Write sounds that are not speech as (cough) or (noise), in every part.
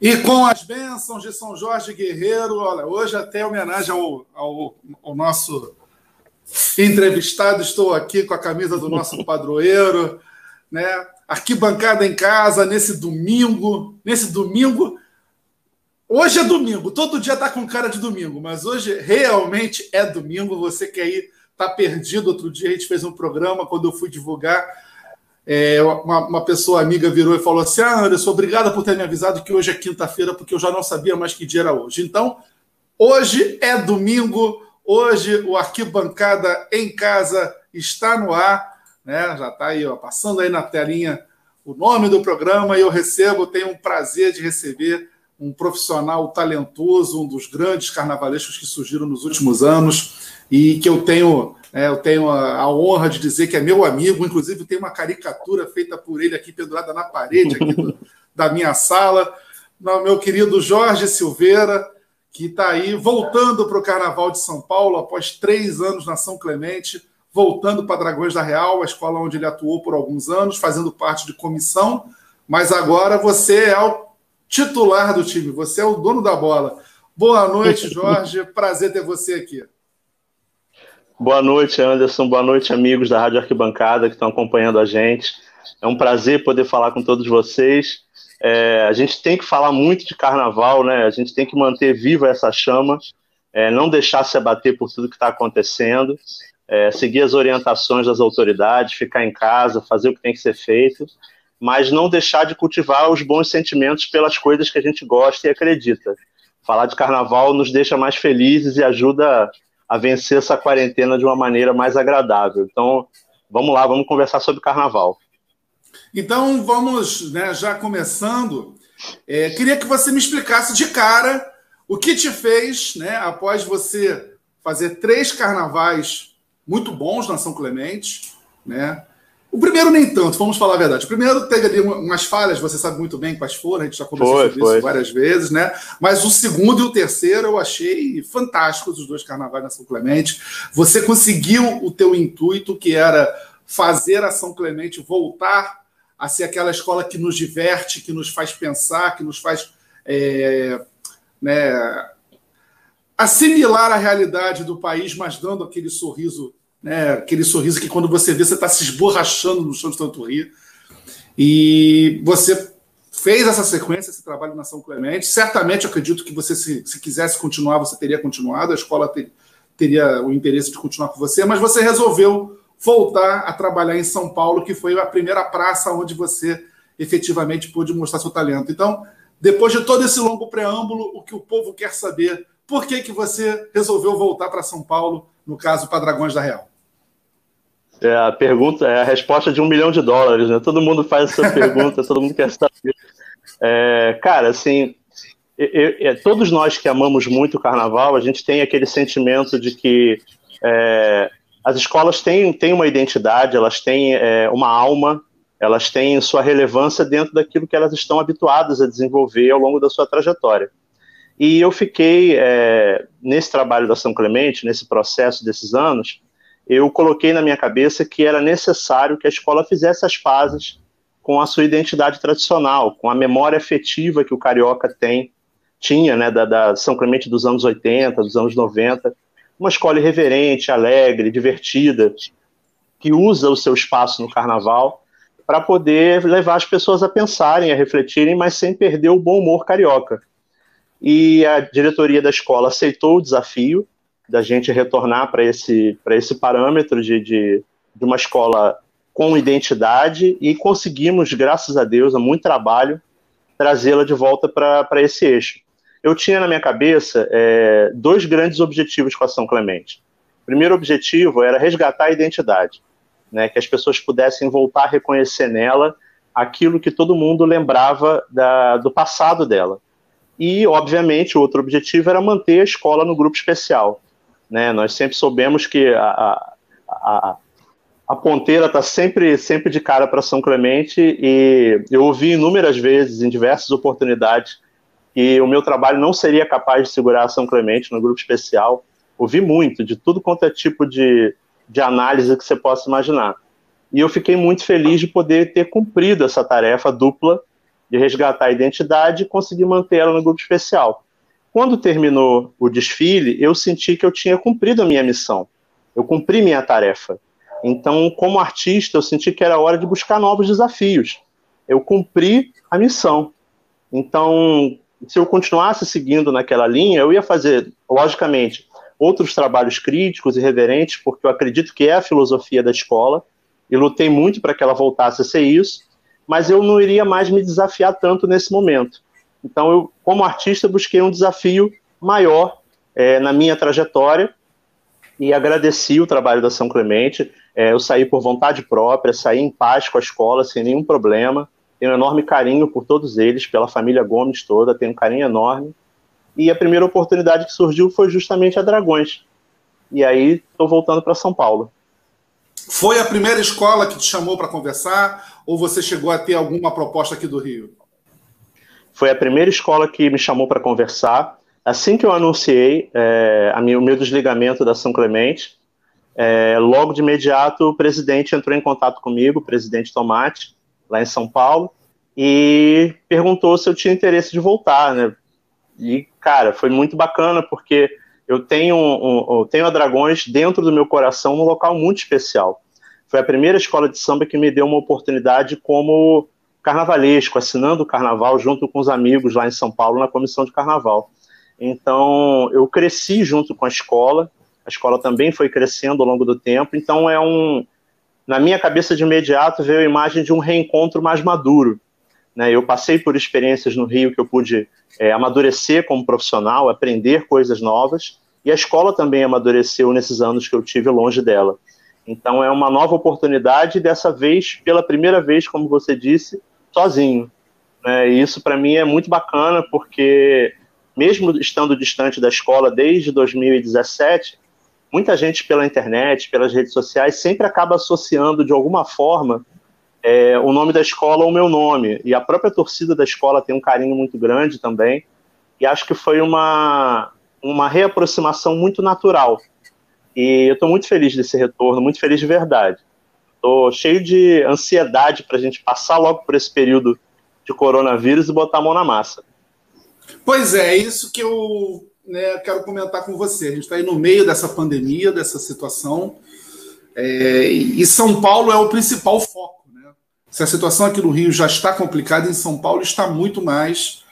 E com as bênçãos de São Jorge Guerreiro, olha, hoje até homenagem ao, ao, ao, nosso entrevistado, estou aqui com a camisa do nosso (laughs) padroeiro, né? Arquibancada em casa nesse domingo, nesse domingo. Hoje é domingo, todo dia tá com cara de domingo, mas hoje realmente é domingo. Você que aí tá perdido, outro dia a gente fez um programa quando eu fui divulgar é, uma, uma, pessoa amiga virou e falou assim: Ah, Anderson, obrigada por ter me avisado que hoje é quinta-feira, porque eu já não sabia mais que dia era hoje. Então, hoje é domingo, hoje o Arquibancada em Casa está no ar, né? Já está aí, ó, passando aí na telinha o nome do programa e eu recebo, tenho um prazer de receber um profissional talentoso, um dos grandes carnavalescos que surgiram nos últimos anos e que eu tenho eu tenho a, a, honra de dizer que é meu amigo, inclusive tem uma caricatura feita por ele aqui pendurada na parede aqui do, (laughs) da minha sala. Meu querido Jorge Silveira, que está aí voltando para o Carnaval de São Paulo após três anos na São Clemente, voltando para Dragões da Real, a escola onde ele atuou por alguns anos, fazendo parte de comissão, mas agora você é o titular do time, você é o dono da bola. Boa noite, (laughs) Jorge. Prazer ter você aqui. Boa noite, Anderson. Boa noite, amigos da Rádio Arquibancada que estão acompanhando a gente. É um prazer poder falar com todos vocês. É, a gente tem que falar muito de carnaval, né? A gente tem que manter viva essa chama, é, não deixar se abater por tudo que está acontecendo, é, seguir as orientações das autoridades, ficar em casa, fazer o que tem que ser feito, mas não deixar de cultivar os bons sentimentos pelas coisas que a gente gosta e acredita. Falar de carnaval nos deixa mais felizes e ajuda a vencer essa quarentena de uma maneira mais agradável. Então, vamos lá, vamos conversar sobre carnaval. Então, vamos, né, já começando, é, queria que você me explicasse de cara o que te fez, né, após você fazer três carnavais muito bons na São Clemente, né, o primeiro nem tanto, vamos falar a verdade. O primeiro teve ali umas falhas, você sabe muito bem quais foram, a gente já conversou foi, sobre foi. isso várias vezes, né? Mas o segundo e o terceiro eu achei fantásticos, os dois carnavais na São Clemente. Você conseguiu o teu intuito, que era fazer a São Clemente voltar a ser aquela escola que nos diverte, que nos faz pensar, que nos faz é, né, assimilar a realidade do país, mas dando aquele sorriso né? aquele sorriso que quando você vê, você está se esborrachando no chão de tanto rir. E você fez essa sequência, esse trabalho na São Clemente. Certamente, acredito que você, se, se quisesse continuar, você teria continuado, a escola ter, teria o interesse de continuar com você, mas você resolveu voltar a trabalhar em São Paulo, que foi a primeira praça onde você efetivamente pôde mostrar seu talento. Então, depois de todo esse longo preâmbulo, o que o povo quer saber, por que, que você resolveu voltar para São Paulo, no caso, para Dragões da Real? É a pergunta, é a resposta de um milhão de dólares, né? Todo mundo faz essa (laughs) pergunta, todo mundo quer saber. É, cara, assim, eu, eu, todos nós que amamos muito o carnaval, a gente tem aquele sentimento de que é, as escolas têm, têm uma identidade, elas têm é, uma alma, elas têm sua relevância dentro daquilo que elas estão habituadas a desenvolver ao longo da sua trajetória. E eu fiquei, é, nesse trabalho da São Clemente, nesse processo desses anos, eu coloquei na minha cabeça que era necessário que a escola fizesse as pazes com a sua identidade tradicional, com a memória afetiva que o carioca tem, tinha, né, da, da São Clemente dos anos 80, dos anos 90, uma escola irreverente, alegre, divertida, que usa o seu espaço no carnaval para poder levar as pessoas a pensarem, a refletirem, mas sem perder o bom humor carioca. E a diretoria da escola aceitou o desafio, da gente retornar para esse, esse parâmetro de, de, de uma escola com identidade e conseguimos, graças a Deus, a muito trabalho, trazê-la de volta para esse eixo. Eu tinha na minha cabeça é, dois grandes objetivos com a São Clemente. O primeiro objetivo era resgatar a identidade, né, que as pessoas pudessem voltar a reconhecer nela aquilo que todo mundo lembrava da, do passado dela. E, obviamente, o outro objetivo era manter a escola no grupo especial. Né? Nós sempre soubemos que a, a, a, ponteira está sempre, sempre de cara para São Clemente e eu ouvi inúmeras vezes, em diversas oportunidades, que o meu trabalho não seria capaz de segurar São Clemente no grupo especial. Ouvi muito, de tudo quanto é tipo de, de análise que você possa imaginar. E eu fiquei muito feliz de poder ter cumprido essa tarefa dupla de resgatar a identidade e conseguir manter ela no grupo especial. Quando terminou o desfile, eu senti que eu tinha cumprido a minha missão. Eu cumpri minha tarefa. Então, como artista, eu senti que era hora de buscar novos desafios. Eu cumpri a missão. Então, se eu continuasse seguindo naquela linha, eu ia fazer, logicamente, outros trabalhos críticos e reverentes, porque eu acredito que é a filosofia da escola, e lutei muito para que ela voltasse a ser isso, mas eu não iria mais me desafiar tanto nesse momento. Então, eu, como artista, busquei um desafio maior é, na minha trajetória e agradeci o trabalho da São Clemente. É, eu saí por vontade própria, saí em paz com a escola, sem nenhum problema. Tenho um enorme carinho por todos eles, pela família Gomes toda, tenho um carinho enorme. E a primeira oportunidade que surgiu foi justamente a Dragões. E aí estou voltando para São Paulo. Foi a primeira escola que te chamou para conversar ou você chegou a ter alguma proposta aqui do Rio? Foi a primeira escola que me chamou para conversar. Assim que eu anunciei é, minha, o meu desligamento da São Clemente, é, logo de imediato o presidente entrou em contato comigo, o presidente Tomate, lá em São Paulo, e perguntou se eu tinha interesse de voltar, né? E, cara, foi muito bacana, porque eu tenho, um, um, tenho a Dragões dentro do meu coração num local muito especial. Foi a primeira escola de samba que me deu uma oportunidade como carnavalesco, assinando o carnaval junto com os amigos lá em São Paulo na comissão de carnaval. Então, eu cresci junto com a escola, a escola também foi crescendo ao longo do tempo, então é um, na minha cabeça de imediato veio a imagem de um reencontro mais maduro. Né? Eu passei por experiências no Rio que eu pude é, amadurecer como profissional, aprender coisas novas, e a escola também amadureceu nesses anos que eu tive longe dela. Então é uma nova oportunidade, dessa vez, pela primeira vez, como você disse, sozinho. Né? E isso para mim é muito bacana, porque mesmo estando distante da escola desde 2017, muita gente pela internet, pelas redes sociais, sempre acaba associando de alguma forma é, o nome da escola ao meu nome. E a própria torcida da escola tem um carinho muito grande também. E acho que foi uma, uma reaproximação muito natural. E eu estou muito feliz desse retorno, muito feliz de verdade. Estou cheio de ansiedade para a gente passar logo por esse período de coronavírus e botar a mão na massa. Pois é, é isso que eu né, quero comentar com você. A gente está aí no meio dessa pandemia, dessa situação, é, e São Paulo é o principal foco. Né? Se a situação aqui no Rio já está complicada, em São Paulo está muito mais.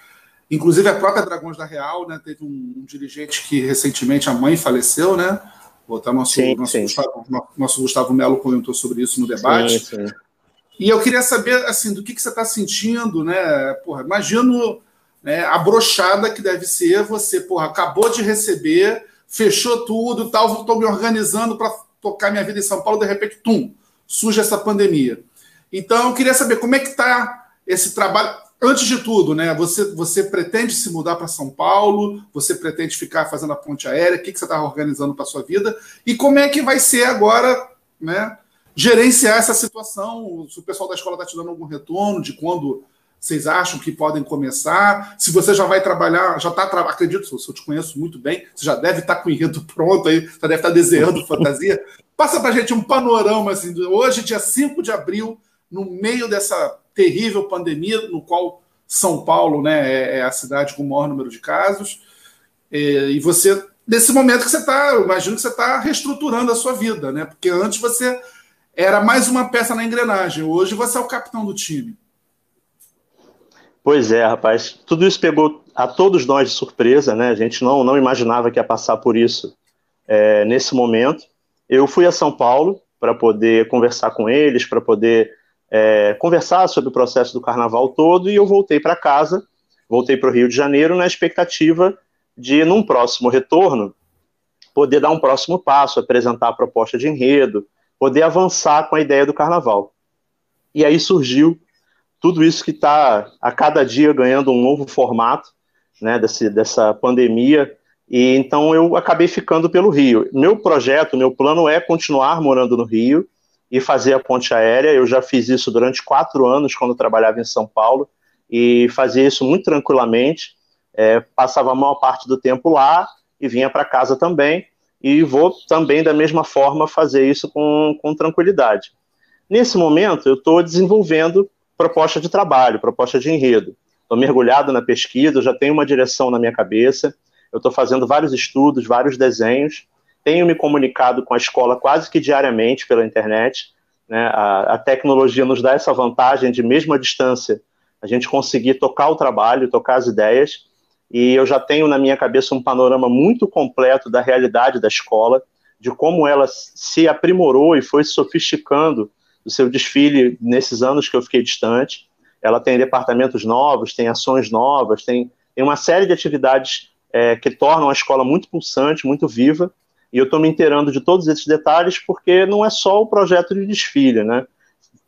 Inclusive a própria Dragões da Real, né, teve um, um dirigente que recentemente a mãe faleceu, né? Botar nosso, sim, nosso, sim. Gustavo, nosso Gustavo Melo comentou sobre isso no debate. Sim, e eu queria saber assim do que, que você está sentindo, né? Porra, imagino né, a brochada que deve ser você, porra, acabou de receber, fechou tudo, tal, estou me organizando para tocar minha vida em São Paulo, de repente, tum, surge essa pandemia. Então, eu queria saber como é que está esse trabalho. Antes de tudo, né? Você, você pretende se mudar para São Paulo? Você pretende ficar fazendo a ponte aérea? O que, que você está organizando para sua vida? E como é que vai ser agora, né? Gerenciar essa situação? Se o pessoal da escola está te dando algum retorno de quando vocês acham que podem começar? Se você já vai trabalhar, já está, acredito, se eu te conheço muito bem, você já deve estar tá com o enredo (laughs) pronto aí, já deve estar tá desenhando fantasia. Passa para gente um panorama, assim, hoje, dia 5 de abril, no meio dessa terrível pandemia, no qual São Paulo né, é, é a cidade com o maior número de casos, e você, nesse momento que você está, imagino que você está reestruturando a sua vida, né? Porque antes você era mais uma peça na engrenagem, hoje você é o capitão do time. Pois é, rapaz. Tudo isso pegou a todos nós de surpresa, né? A gente não, não imaginava que ia passar por isso é, nesse momento. Eu fui a São Paulo para poder conversar com eles, para poder é, conversar sobre o processo do carnaval todo, e eu voltei para casa, voltei para o Rio de Janeiro na expectativa de, num próximo retorno, poder dar um próximo passo, apresentar a proposta de enredo, poder avançar com a ideia do carnaval. E aí surgiu tudo isso que está a cada dia ganhando um novo formato, né, desse, dessa pandemia, e então eu acabei ficando pelo Rio. Meu projeto, meu plano é continuar morando no Rio e fazer a ponte aérea. Eu já fiz isso durante quatro anos quando trabalhava em São Paulo e fazia isso muito tranquilamente. É, passava a maior parte do tempo lá e vinha para casa também. E vou também, da mesma forma, fazer isso com, com tranquilidade. Nesse momento, eu estou desenvolvendo proposta de trabalho, proposta de enredo. Estou mergulhado na pesquisa, já tenho uma direção na minha cabeça, eu estou fazendo vários estudos, vários desenhos, tenho me comunicado com a escola quase que diariamente pela internet. Né? A, a tecnologia nos dá essa vantagem de, mesmo à distância, a gente conseguir tocar o trabalho, tocar as ideias, e eu já tenho na minha cabeça um panorama muito completo da realidade da escola, de como ela se aprimorou e foi sofisticando o seu desfile nesses anos que eu fiquei distante. Ela tem departamentos novos, tem ações novas, tem, tem uma série de atividades é, que tornam a escola muito pulsante, muito viva. E eu estou me inteirando de todos esses detalhes porque não é só o projeto de desfile, né?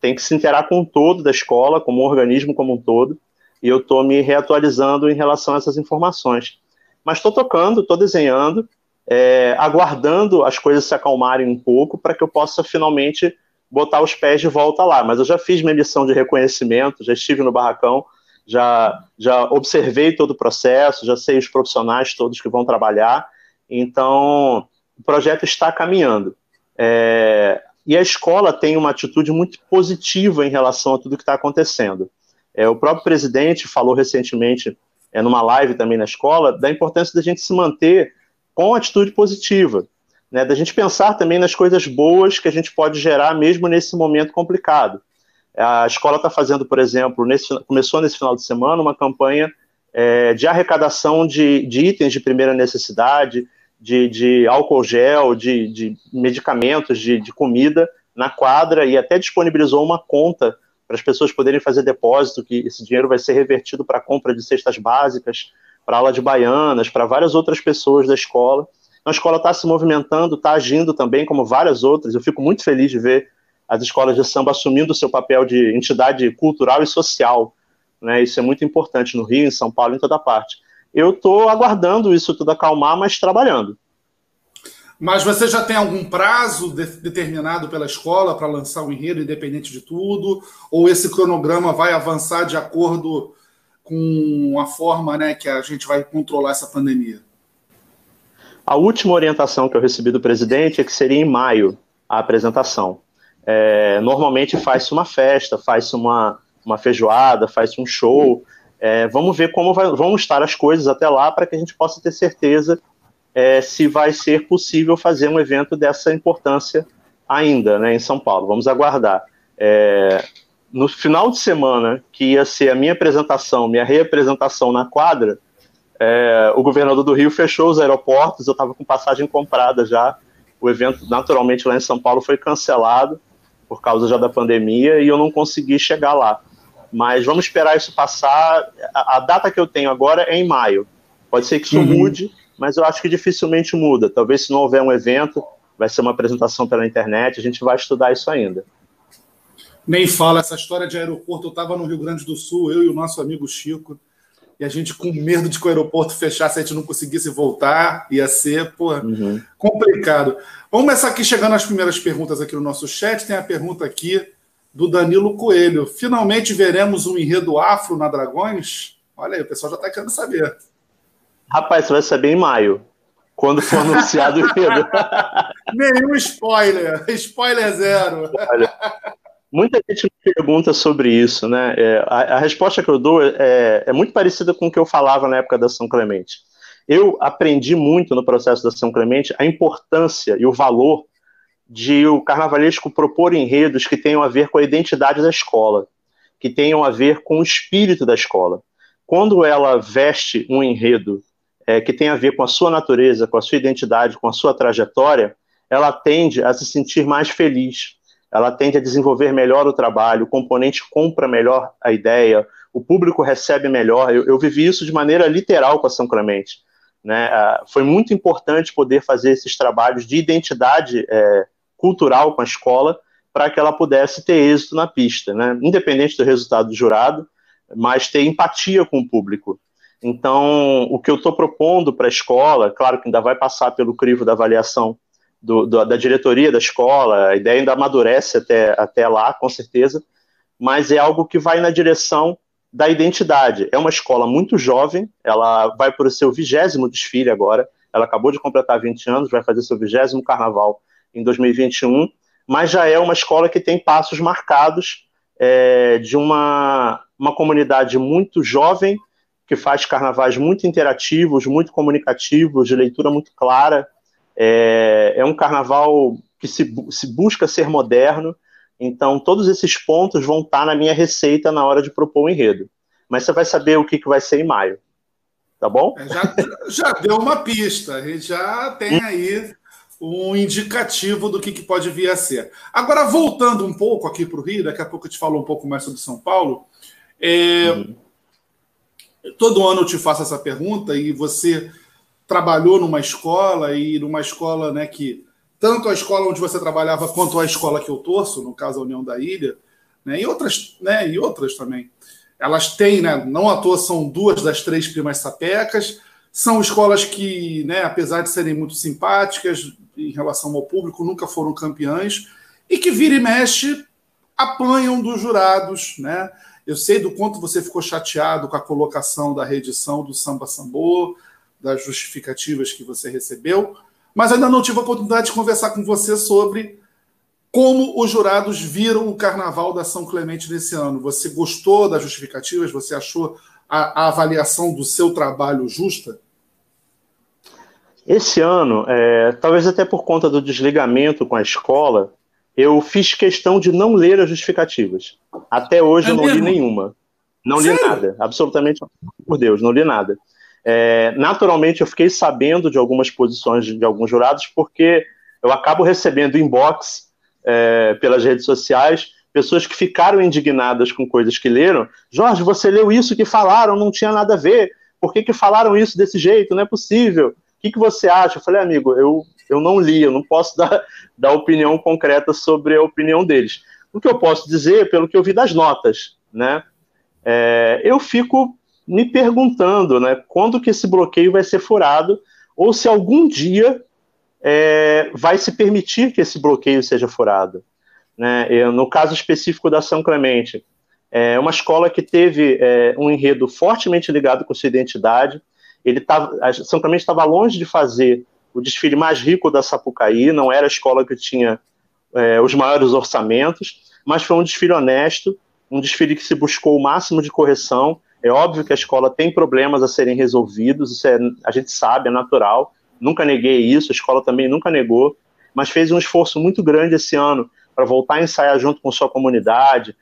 Tem que se inteirar com o todo da escola, como um organismo como um todo. E eu estou me reatualizando em relação a essas informações. Mas estou tocando, estou desenhando, é, aguardando as coisas se acalmarem um pouco para que eu possa finalmente botar os pés de volta lá. Mas eu já fiz minha missão de reconhecimento, já estive no barracão, já, já observei todo o processo, já sei os profissionais todos que vão trabalhar. Então, o projeto está caminhando. É, e a escola tem uma atitude muito positiva em relação a tudo que está acontecendo. É, o próprio presidente falou recentemente, é, numa live também na escola, da importância da gente se manter com atitude positiva, né, da gente pensar também nas coisas boas que a gente pode gerar mesmo nesse momento complicado. A escola está fazendo, por exemplo, nesse, começou nesse final de semana uma campanha é, de arrecadação de, de, itens de primeira necessidade, de, de álcool gel, de, de medicamentos, de, de comida na quadra e até disponibilizou uma conta para as pessoas poderem fazer depósito, que esse dinheiro vai ser revertido para a compra de cestas básicas, para aula de baianas, para várias outras pessoas da escola. Então, a escola está se movimentando, está agindo também, como várias outras. Eu fico muito feliz de ver as escolas de samba assumindo o seu papel de entidade cultural e social. Né? Isso é muito importante no Rio, em São Paulo, em toda parte. Eu estou aguardando isso tudo acalmar, mas trabalhando. Mas você já tem algum prazo de determinado pela escola para lançar o enredo, independente de tudo? Ou esse cronograma vai avançar de acordo com a forma né, que a gente vai controlar essa pandemia? A última orientação que eu recebi do presidente é que seria em maio a apresentação. É, normalmente faz-se uma festa, faz-se uma, uma feijoada, faz-se um show. É, vamos ver como vai, vão estar as coisas até lá para que a gente possa ter certeza é, se vai ser possível fazer um evento dessa importância ainda né, em São Paulo. Vamos aguardar. É, no final de semana, que ia ser a minha apresentação, minha reapresentação na quadra, é, o governador do Rio fechou os aeroportos, eu estava com passagem comprada já. O evento, naturalmente, lá em São Paulo foi cancelado por causa já da pandemia e eu não consegui chegar lá. Mas vamos esperar isso passar. A, a data que eu tenho agora é em maio. Pode ser que isso uhum. mude, mas eu acho que dificilmente muda. Talvez se não houver um evento, vai ser uma apresentação pela internet, a gente vai estudar isso ainda. Nem fala essa história de aeroporto. Eu estava no Rio Grande do Sul, eu e o nosso amigo Chico, e a gente com medo de que o aeroporto fechasse, a gente não conseguisse voltar, ia ser pô, uhum. complicado. Vamos começar aqui chegando às primeiras perguntas aqui no nosso chat. Tem a pergunta aqui do Danilo Coelho. Finalmente veremos um enredo afro na Dragões? Olha aí, o pessoal já está querendo saber. Rapaz, você vai saber em maio, quando for anunciado o enredo. (laughs) Nenhum spoiler, spoiler zero. Olha. Muita gente me pergunta sobre isso, né? É, a, a, resposta que eu dou é, é, muito parecida com o que eu falava na época da São Clemente. Eu aprendi muito no processo da São Clemente a importância e o valor de o carnavalesco propor enredos que tenham a ver com a identidade da escola, que tenham a ver com o espírito da escola. Quando ela veste um enredo é, que tem a ver com a sua natureza, com a sua identidade, com a sua trajetória, ela tende a se sentir mais feliz, ela tende a desenvolver melhor o trabalho, o componente compra melhor a ideia, o público recebe melhor. Eu, eu vivi isso de maneira literal com a São Clemente. Né? Ah, foi muito importante poder fazer esses trabalhos de identidade é, cultural com a escola para que ela pudesse ter êxito na pista, né? independente do resultado do jurado, mas ter empatia com o público. Então, o que eu estou propondo para a escola, claro que ainda vai passar pelo crivo da avaliação do, do, da diretoria da escola, a ideia ainda amadurece até, até lá, com certeza, mas é algo que vai na direção da identidade. É uma escola muito jovem, ela vai para o seu vigésimo desfile agora, ela acabou de completar 20 anos, vai fazer seu vigésimo carnaval em 2021, mas já é uma escola que tem passos marcados é, de uma, uma comunidade muito jovem, que faz carnavais muito interativos, muito comunicativos, de leitura muito clara. É, é um carnaval que se, se busca ser moderno, então todos esses pontos vão estar na minha receita na hora de propor o enredo. Mas você vai saber o que, que vai ser em maio. Tá bom? É, já, já deu uma pista, a gente já tem aí um indicativo do que, que pode vir a ser. Agora, voltando um pouco aqui para o Rio, daqui a pouco eu te falo um pouco mais sobre São Paulo. É, uhum. Todo ano eu te faço essa pergunta e você trabalhou numa escola e numa escola né, que tanto a escola onde você trabalhava quanto a escola que eu torço, no caso a União da Ilha, né, e outras, né, e outras também. Elas têm, né, não à toa são duas das três primas sapecas, são escolas que, né, apesar de serem muito simpáticas em relação ao público, nunca foram campeãs e que vira e mexe apanham dos jurados, né? Eu sei do quanto você ficou chateado com a colocação da reedição do Samba Sambô, das justificativas que você recebeu, mas ainda não tive a oportunidade de conversar com você sobre como os jurados viram o Carnaval da São Clemente nesse ano. Você gostou das justificativas? Você achou a, a avaliação do seu trabalho justa? Esse ano, é, talvez até por conta do desligamento com a escola, eu fiz questão de não ler as justificativas. Até hoje é eu não mesmo? li nenhuma. Não Sério? li nada, absolutamente, por Deus, não li nada. É, naturalmente, eu fiquei sabendo de algumas posições de, de alguns jurados, porque eu acabo recebendo inbox é, pelas redes sociais, pessoas que ficaram indignadas com coisas que leram. Jorge, você leu isso que falaram, não tinha nada a ver. Por que, que falaram isso desse jeito? Não é possível. Que, que você acha? Eu falei, amigo, eu, eu não li, eu não posso dar, (laughs) dar opinião concreta sobre a opinião deles. O que eu posso dizer, pelo que eu vi das notas, né? É, eu fico me perguntando, né, quando que esse bloqueio vai ser furado, ou se algum dia é, vai se permitir que esse bloqueio seja furado. Né? Eu, no caso específico da São Clemente, é uma escola que teve é, um enredo fortemente ligado com sua identidade, ele tava, a São Clemente estava longe de fazer o desfile mais rico da Sapucaí, não era a escola que tinha é, os maiores orçamentos, mas foi um desfile honesto, um desfile que se buscou o máximo de correção. É óbvio que a escola tem problemas a serem resolvidos, isso é, a gente sabe, é natural. Nunca neguei isso, a escola também nunca negou, mas fez um esforço muito grande esse ano para voltar a ensaiar junto com sua comunidade,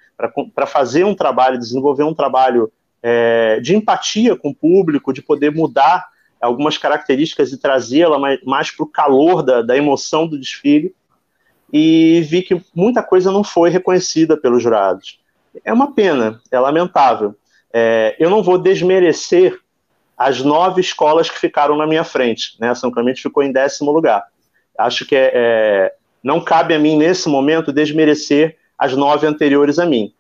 para fazer um trabalho, desenvolver um trabalho é, de empatia com o público, de poder mudar algumas características e trazê-la mais, mais para o calor da, da emoção do desfile. E vi que muita coisa não foi reconhecida pelos jurados. É uma pena, é lamentável. É, eu não vou desmerecer as nove escolas que ficaram na minha frente. Né? São Clemente ficou em décimo lugar. Acho que é, é, não cabe a mim, nesse momento, desmerecer as nove anteriores a mim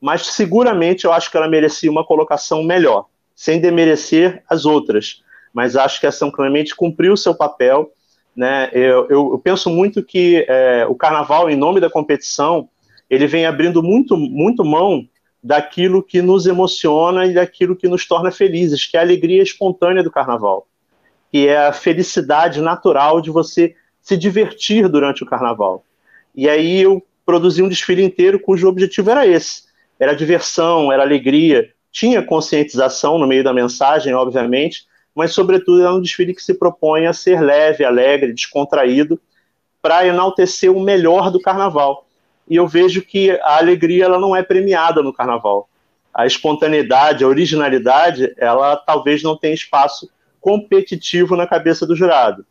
mas seguramente eu acho que ela merecia uma colocação melhor, sem demerecer as outras. Mas acho que a São Clemente cumpriu o seu papel. Né? Eu, eu, eu penso muito que é, o carnaval, em nome da competição, ele vem abrindo muito, muito mão daquilo que nos emociona e daquilo que nos torna felizes, que é a alegria espontânea do carnaval, que é a felicidade natural de você se divertir durante o carnaval. E aí eu produzi um desfile inteiro cujo objetivo era esse, era diversão, era alegria, tinha conscientização no meio da mensagem, obviamente, mas, sobretudo, é um desfile que se propõe a ser leve, alegre, descontraído, para enaltecer o melhor do carnaval. E eu vejo que a alegria ela não é premiada no carnaval. A espontaneidade, a originalidade, ela talvez não tenha espaço competitivo na cabeça do jurado.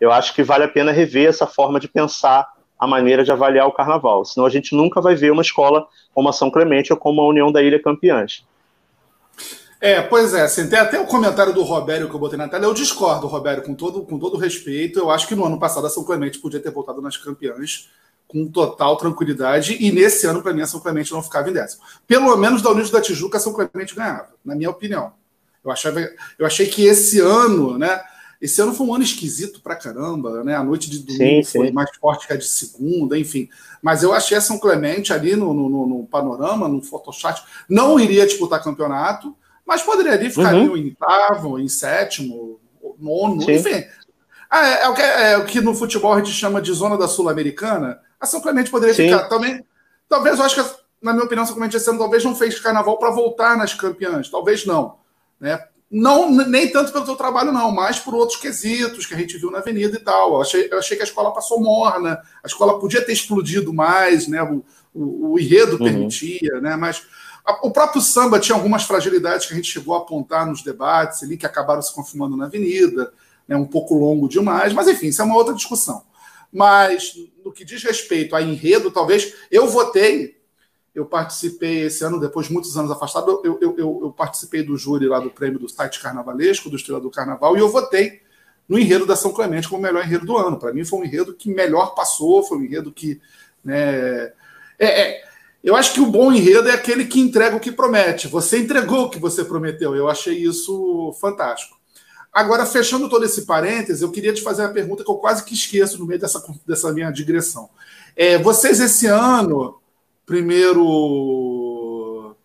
Eu acho que vale a pena rever essa forma de pensar a maneira de avaliar o carnaval. Senão a gente nunca vai ver uma escola como a São Clemente ou como a União da Ilha Campeãs. É, pois é, assim, tem até o comentário do Robério que eu botei na tela. Eu discordo, Robério, com todo, com todo respeito. Eu acho que no ano passado a São Clemente podia ter voltado nas campeãs com total tranquilidade, e nesse ano, para mim, a São Clemente não ficava em décimo. Pelo menos da Unidos da Tijuca, a São Clemente ganhava, na minha opinião. Eu, achava, eu achei que esse ano, né? Esse ano foi um ano esquisito pra caramba, né? A noite de domingo sim, foi sim. mais forte que a de segunda, enfim. Mas eu achei a São Clemente ali no, no, no panorama, no Photoshop, não iria disputar campeonato, mas poderia ali ficar uhum. em oitavo, em sétimo, nono, sim. enfim. Ah, é, é, o que, é, o que, no futebol a gente chama de zona da Sul-Americana. A São Clemente poderia ficar também. Talvez eu acho que na minha opinião, essa comédia esse ano talvez não fez carnaval para voltar nas campeãs, talvez não. Né? Não, nem tanto pelo seu trabalho, não, mas por outros quesitos que a gente viu na avenida e tal. Eu achei, eu achei que a escola passou morna, a escola podia ter explodido mais, né? O, o, o enredo uhum. permitia, né? Mas a, o próprio samba tinha algumas fragilidades que a gente chegou a apontar nos debates ali, que acabaram se confirmando na avenida, né? um pouco longo demais, mas enfim, isso é uma outra discussão. Mas no que diz respeito a enredo, talvez eu votei eu participei esse ano, depois de muitos anos afastado, eu, eu, eu, eu, participei do júri lá do prêmio do site carnavalesco, do Estrela do Carnaval, e eu votei no enredo da São Clemente como o melhor enredo do ano. Para mim foi um enredo que melhor passou, foi um enredo que. Né, é, é, eu acho que o bom enredo é aquele que entrega o que promete. Você entregou o que você prometeu. Eu achei isso fantástico. Agora, fechando todo esse parênteses, eu queria te fazer uma pergunta que eu quase que esqueço no meio dessa, dessa minha digressão. É, vocês, esse ano, primeiro.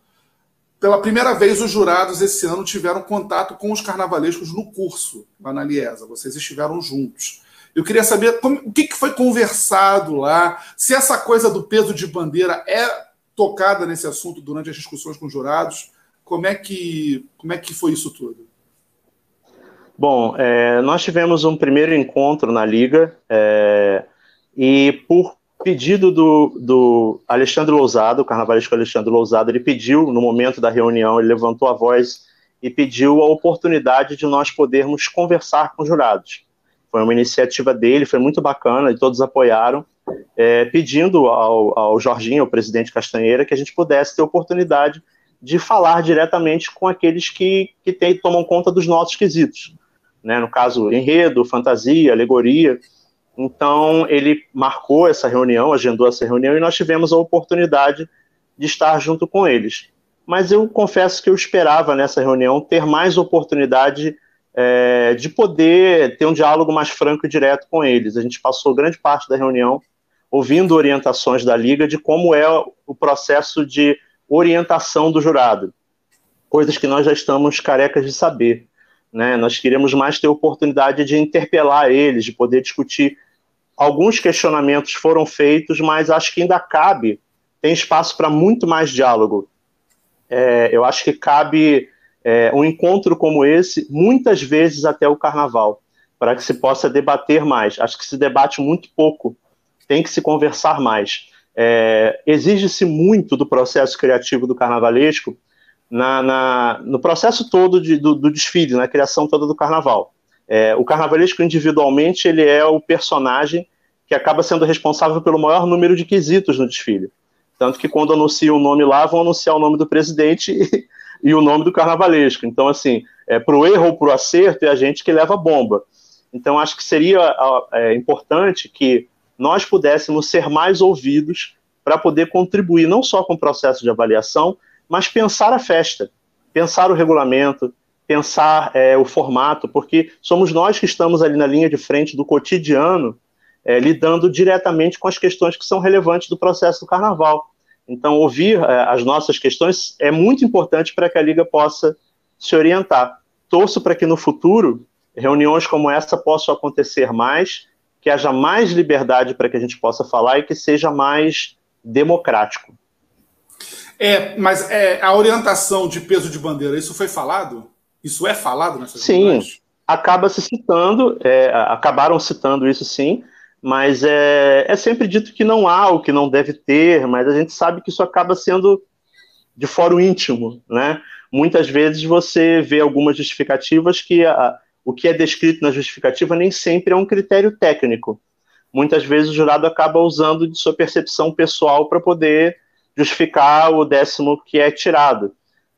Pela primeira vez, os jurados esse ano tiveram contato com os carnavalescos no curso, lá na Liesa. Vocês estiveram juntos. Eu queria saber como, o que, que foi conversado lá, se essa coisa do peso de bandeira é tocada nesse assunto durante as discussões com os jurados. Como é que, como é que foi isso tudo? Bom, é, nós tivemos um primeiro encontro na Liga é, e por pedido do, do Alexandre Lousado, o carnavalesco Alexandre Lousado, ele pediu, no momento da reunião, ele levantou a voz e pediu a oportunidade de nós podermos conversar com os jurados. Foi uma iniciativa dele, foi muito bacana, e todos apoiaram, é, pedindo ao, ao Jorginho, ao presidente Castanheira, que a gente pudesse ter oportunidade de falar diretamente com aqueles que, que tem, tomam conta dos nossos quesitos. Né? No caso, enredo, fantasia, alegoria, então, ele marcou essa reunião, agendou essa reunião e nós tivemos a oportunidade de estar junto com eles. Mas eu confesso que eu esperava nessa reunião ter mais oportunidade é, de poder ter um diálogo mais franco e direto com eles. A gente passou grande parte da reunião ouvindo orientações da Liga de como é o processo de orientação do jurado, coisas que nós já estamos carecas de saber. Né? Nós queríamos mais ter oportunidade de interpelar eles, de poder discutir alguns questionamentos foram feitos, mas acho que ainda cabe, tem espaço para muito mais diálogo. É, eu acho que cabe é, um encontro como esse, muitas vezes até o carnaval, para que se possa debater mais. Acho que se debate muito pouco, tem que se conversar mais. É, Exige-se muito do processo criativo do carnavalesco na, na, no processo todo de, do, do desfile, na criação toda do carnaval. É, o carnavalesco individualmente ele é o personagem que acaba sendo responsável pelo maior número de quesitos no desfile. Tanto que quando anunciam o nome lá, vão anunciar o nome do presidente (laughs) e, e o nome do carnavalesco. Então, assim, é, para o erro ou para o acerto, é a gente que leva a bomba. Então, acho que seria é, importante que nós pudéssemos ser mais ouvidos para poder contribuir não só com o processo de avaliação, mas pensar a festa, pensar o regulamento, pensar é, o formato, porque somos nós que estamos ali na linha de frente do cotidiano, é, lidando diretamente com as questões que são relevantes do processo do carnaval. Então, ouvir é, as nossas questões é muito importante para que a Liga possa se orientar. Torço para que no futuro reuniões como essa possam acontecer mais, que haja mais liberdade para que a gente possa falar e que seja mais democrático. É, mas é, a orientação de peso de bandeira, isso foi falado? Isso é falado nessas Sim, acaba se citando, é, acabaram citando isso sim, mas é, é sempre dito que não há o que não deve ter, mas a gente sabe que isso acaba sendo de fórum íntimo, né? Muitas vezes você vê algumas justificativas que a, o que é descrito na justificativa nem sempre é um critério técnico. Muitas vezes o jurado acaba usando de sua percepção pessoal para poder justificar o décimo que é tirado.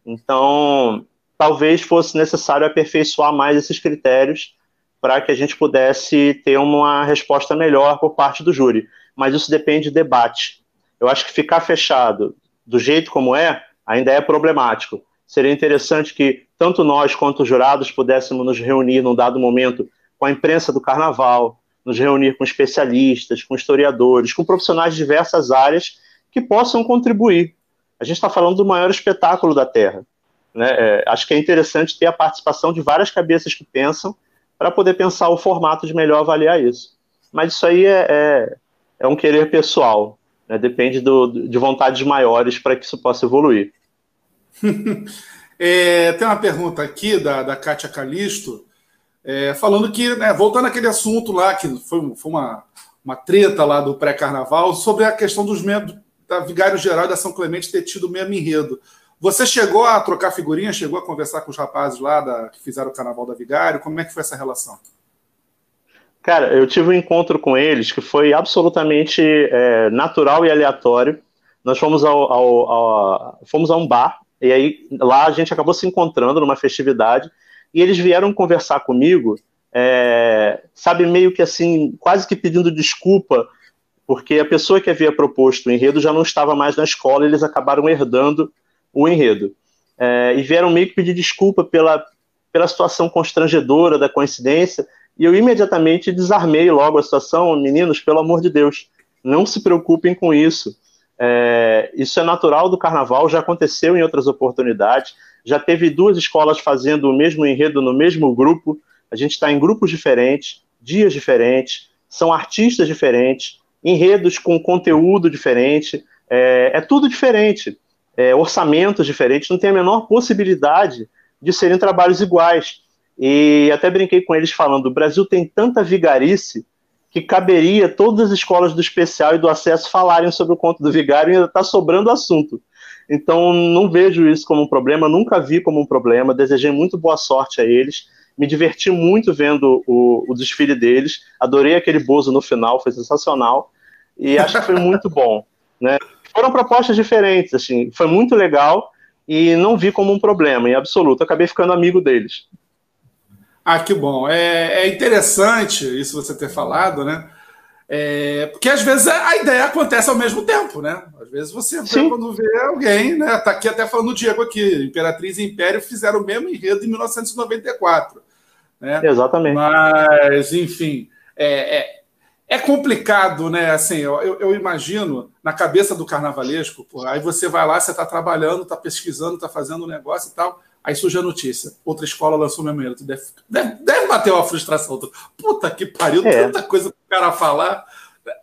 Então, talvez fosse necessário aperfeiçoar mais esses critérios para que a gente pudesse ter uma resposta melhor por parte do júri. Mas isso depende de debate. Eu acho que ficar fechado do jeito como é ainda é problemático. Seria interessante que tanto nós quanto os jurados pudéssemos nos reunir num dado momento com a imprensa do carnaval, nos reunir com especialistas, com historiadores, com profissionais de diversas áreas que possam contribuir. A gente está falando do maior espetáculo da Terra. Né? É, acho que é interessante ter a participação de várias cabeças que pensam para poder pensar o formato de melhor avaliar isso. Mas isso aí é, é, é um querer pessoal. Né? Depende do, de vontades maiores para que isso possa evoluir. (laughs) é, tem uma pergunta aqui da, da Kátia Calisto, é, falando que, né, voltando àquele assunto lá, que foi, foi uma, uma treta lá do pré-carnaval, sobre a questão dos membros da Vigário Geral da São Clemente ter tido o mesmo enredo. Você chegou a trocar figurinha, chegou a conversar com os rapazes lá da, que fizeram o carnaval da Vigário? Como é que foi essa relação? Cara, eu tive um encontro com eles que foi absolutamente é, natural e aleatório. Nós fomos ao, ao, ao, fomos a um bar e aí lá a gente acabou se encontrando numa festividade e eles vieram conversar comigo, é, sabe, meio que assim, quase que pedindo desculpa, porque a pessoa que havia proposto o enredo já não estava mais na escola eles acabaram herdando o enredo. É, e vieram meio que pedir desculpa pela, pela situação constrangedora da coincidência e eu imediatamente desarmei logo a situação, meninos, pelo amor de Deus, não se preocupem com isso. É, isso é natural do carnaval, já aconteceu em outras oportunidades. Já teve duas escolas fazendo o mesmo enredo no mesmo grupo. A gente está em grupos diferentes, dias diferentes, são artistas diferentes, enredos com conteúdo diferente. É, é tudo diferente. É, orçamentos diferentes, não tem a menor possibilidade de serem trabalhos iguais. E até brinquei com eles falando: o Brasil tem tanta vigarice que caberia todas as escolas do especial e do acesso falarem sobre o conto do vigário e ainda está sobrando assunto. Então, não vejo isso como um problema, nunca vi como um problema. Desejei muito boa sorte a eles. Me diverti muito vendo o, o desfile deles. Adorei aquele bozo no final, foi sensacional. E acho que foi muito bom. Né? (laughs) Foram propostas diferentes, assim, foi muito legal e não vi como um problema, em absoluto. Acabei ficando amigo deles. Ah, que bom. É, é interessante isso você ter falado, né? É, porque às vezes a ideia acontece ao mesmo tempo, né? Às vezes você vê, quando vê alguém, né? Tá aqui até falando o Diego aqui, Imperatriz e Império fizeram o mesmo enredo em 1994. Né? Exatamente. Mas, enfim, é, é, é complicado, né? Assim, eu, eu, imagino na cabeça do carnavalesco, pô, aí você vai lá, você está trabalhando, está pesquisando, está fazendo um negócio e tal. Aí surge a notícia. Outra escola lançou o mesmo Deve, deve, deve bater uma frustração. Puta que pariu, é. tanta coisa para o cara falar.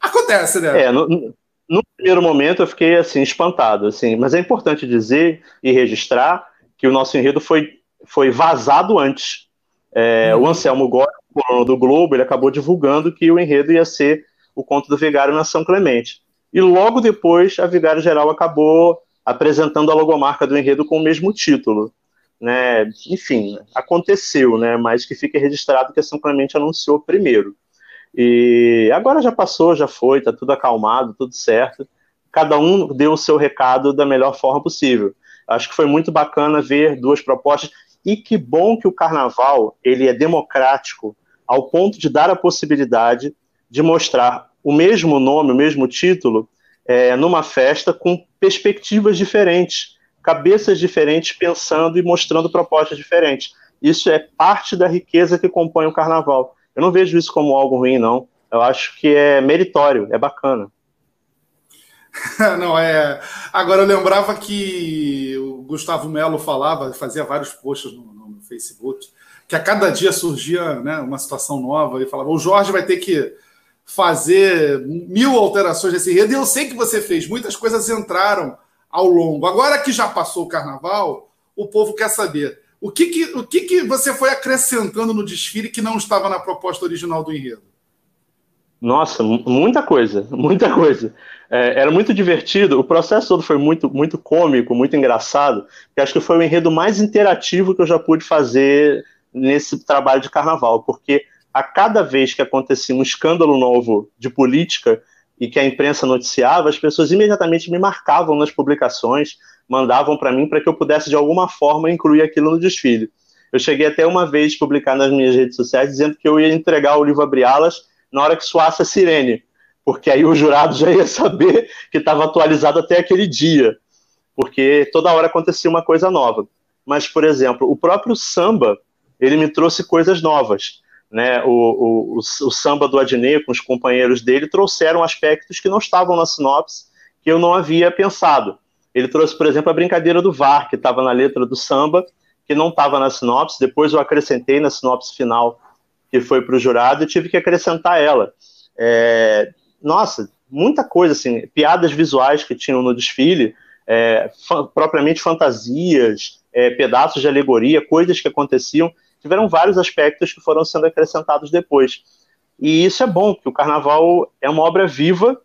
Acontece, né? É, no, no, primeiro momento eu fiquei assim, espantado. Assim, mas é importante dizer e registrar que o nosso enredo foi, foi vazado antes. É, uhum. O Anselmo Góes, o do Globo, ele acabou divulgando que o enredo ia ser o conto do Vigário na São Clemente. E logo depois a Vigário Geral acabou apresentando a logomarca do enredo com o mesmo título né? Enfim, aconteceu, né? Mas que fique registrado que a São Clemente anunciou primeiro. E agora já passou, já foi, tá tudo acalmado, tudo certo. Cada um deu o seu recado da melhor forma possível. Acho que foi muito bacana ver duas propostas e que bom que o carnaval ele é democrático ao ponto de dar a possibilidade de mostrar o mesmo nome, o mesmo título, é, numa festa com perspectivas diferentes cabeças diferentes pensando e mostrando propostas diferentes. Isso é parte da riqueza que compõe o carnaval. Eu não vejo isso como algo ruim, não. Eu acho que é meritório, é bacana. (laughs) não, é. Agora eu lembrava que o Gustavo Melo falava, fazia vários posts no, no, Facebook, que a cada dia surgia né, uma situação nova e falava: o Jorge vai ter que fazer mil alterações nesse enredo. E eu sei que você fez, muitas coisas entraram ao longo. Agora que já passou o carnaval, o povo quer saber o que, que, o que, que você foi acrescentando no desfile que não estava na proposta original do enredo? Nossa, muita coisa, (laughs) muita coisa. É, era muito divertido, o processo todo foi muito, muito cômico, muito engraçado, que acho que foi o enredo mais interativo que eu já pude fazer nesse trabalho de carnaval, porque a cada vez que acontecia um escândalo novo de política, e que a imprensa noticiava, as pessoas imediatamente me marcavam nas publicações, mandavam para mim para que eu pudesse de alguma forma incluir aquilo no desfile. Eu cheguei até uma vez publicar nas minhas redes sociais dizendo que eu ia entregar o livro Abrialas na hora que soasse a sirene, porque aí o jurado já ia saber que estava atualizado até aquele dia, porque toda hora acontecia uma coisa nova. Mas, por exemplo, o próprio samba, ele me trouxe coisas novas né, o, o, o, samba do Adnet com os companheiros dele trouxeram aspectos que não estavam na sinopse, que eu não havia pensado. Ele trouxe, por exemplo, a brincadeira do VAR, que estava na letra do samba, que não estava na sinopse, depois eu acrescentei na sinopse final, que foi para o jurado, e tive que acrescentar ela. É, nossa, muita coisa, assim, piadas visuais que tinham no desfile, é, propriamente fantasias, é, pedaços de alegoria, coisas que aconteciam, tiveram vários aspectos que foram sendo acrescentados depois. E isso é bom, porque o carnaval é uma obra viva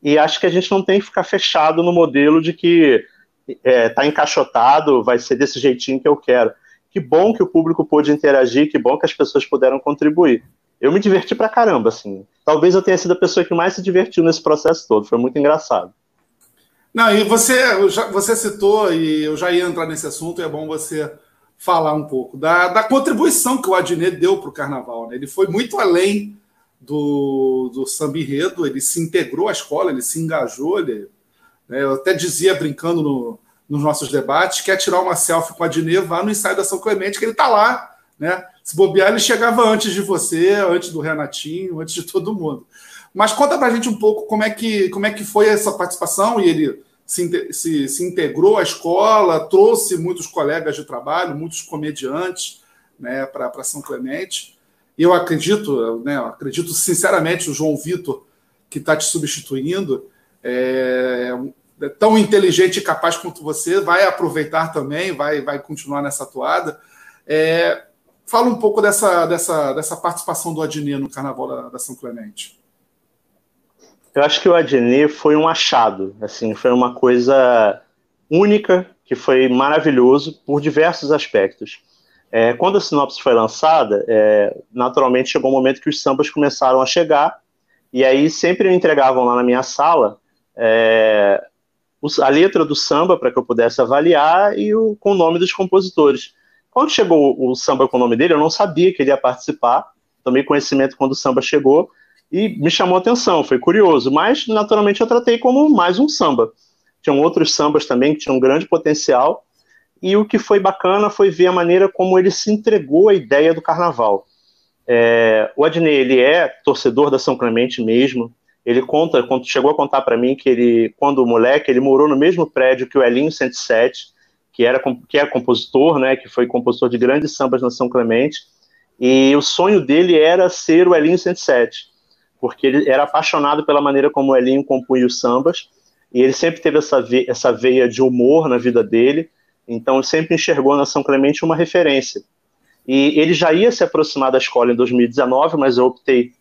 e acho que a gente não tem que ficar fechado no modelo de que está é, tá encaixotado, vai ser desse jeitinho que eu quero. Que bom que o público pôde interagir, que bom que as pessoas puderam contribuir. Eu me diverti pra caramba, assim. Talvez eu tenha sido a pessoa que mais se divertiu nesse processo todo, foi muito engraçado. Não, e você, você citou, e eu já ia entrar nesse assunto, e é bom você falar um pouco da, da contribuição que o Adnet deu para o carnaval. Né? Ele foi muito além do, do samba enredo, ele se integrou à escola, ele se engajou. Ele, né? Eu até dizia, brincando no, nos nossos debates, quer tirar uma selfie com a Adnet, vá no ensaio da São Clemente, que ele está lá. Né? Se bobear, ele chegava antes de você, antes do Renatinho, antes de todo mundo. Mas conta para a gente um pouco como é, que, como é que foi essa participação e ele se, se, se integrou à escola, trouxe muitos colegas de trabalho, muitos comediantes né, para São Clemente. Eu acredito, né, eu acredito sinceramente, o João Vitor, que está te substituindo, é, é, tão inteligente e capaz quanto você, vai aproveitar também, vai, vai continuar nessa toada. É, fala um pouco dessa, dessa, dessa participação do Adnet no Carnaval da, da São Clemente. Eu acho que o Adnet foi um achado, assim, foi uma coisa única, que foi maravilhoso por diversos aspectos. É, quando a sinopse foi lançada, é, naturalmente chegou um momento que os sambas começaram a chegar, e aí sempre me entregavam lá na minha sala é, a letra do samba para que eu pudesse avaliar e o, com o nome dos compositores. Quando chegou o samba com o nome dele, eu não sabia que ele ia participar, tomei conhecimento quando o samba chegou, e me chamou atenção, foi curioso, mas naturalmente eu tratei como mais um samba. Tinham outros sambas também que tinham um grande potencial, e o que foi bacana foi ver a maneira como ele se entregou à ideia do carnaval. É, o Adnei, ele é torcedor da São Clemente mesmo, ele conta, chegou a contar para mim que ele, quando moleque, ele morou no mesmo prédio que o Elinho 107, que era que é compositor, né, que foi compositor de grandes sambas na São Clemente, e o sonho dele era ser o Elinho 107 porque ele era apaixonado pela maneira como o Elinho compunha os sambas, e ele sempre teve essa, ve essa veia de humor na vida dele, então sempre enxergou na São Clemente uma referência. E ele já ia se aproximar da escola em 2019, mas eu optei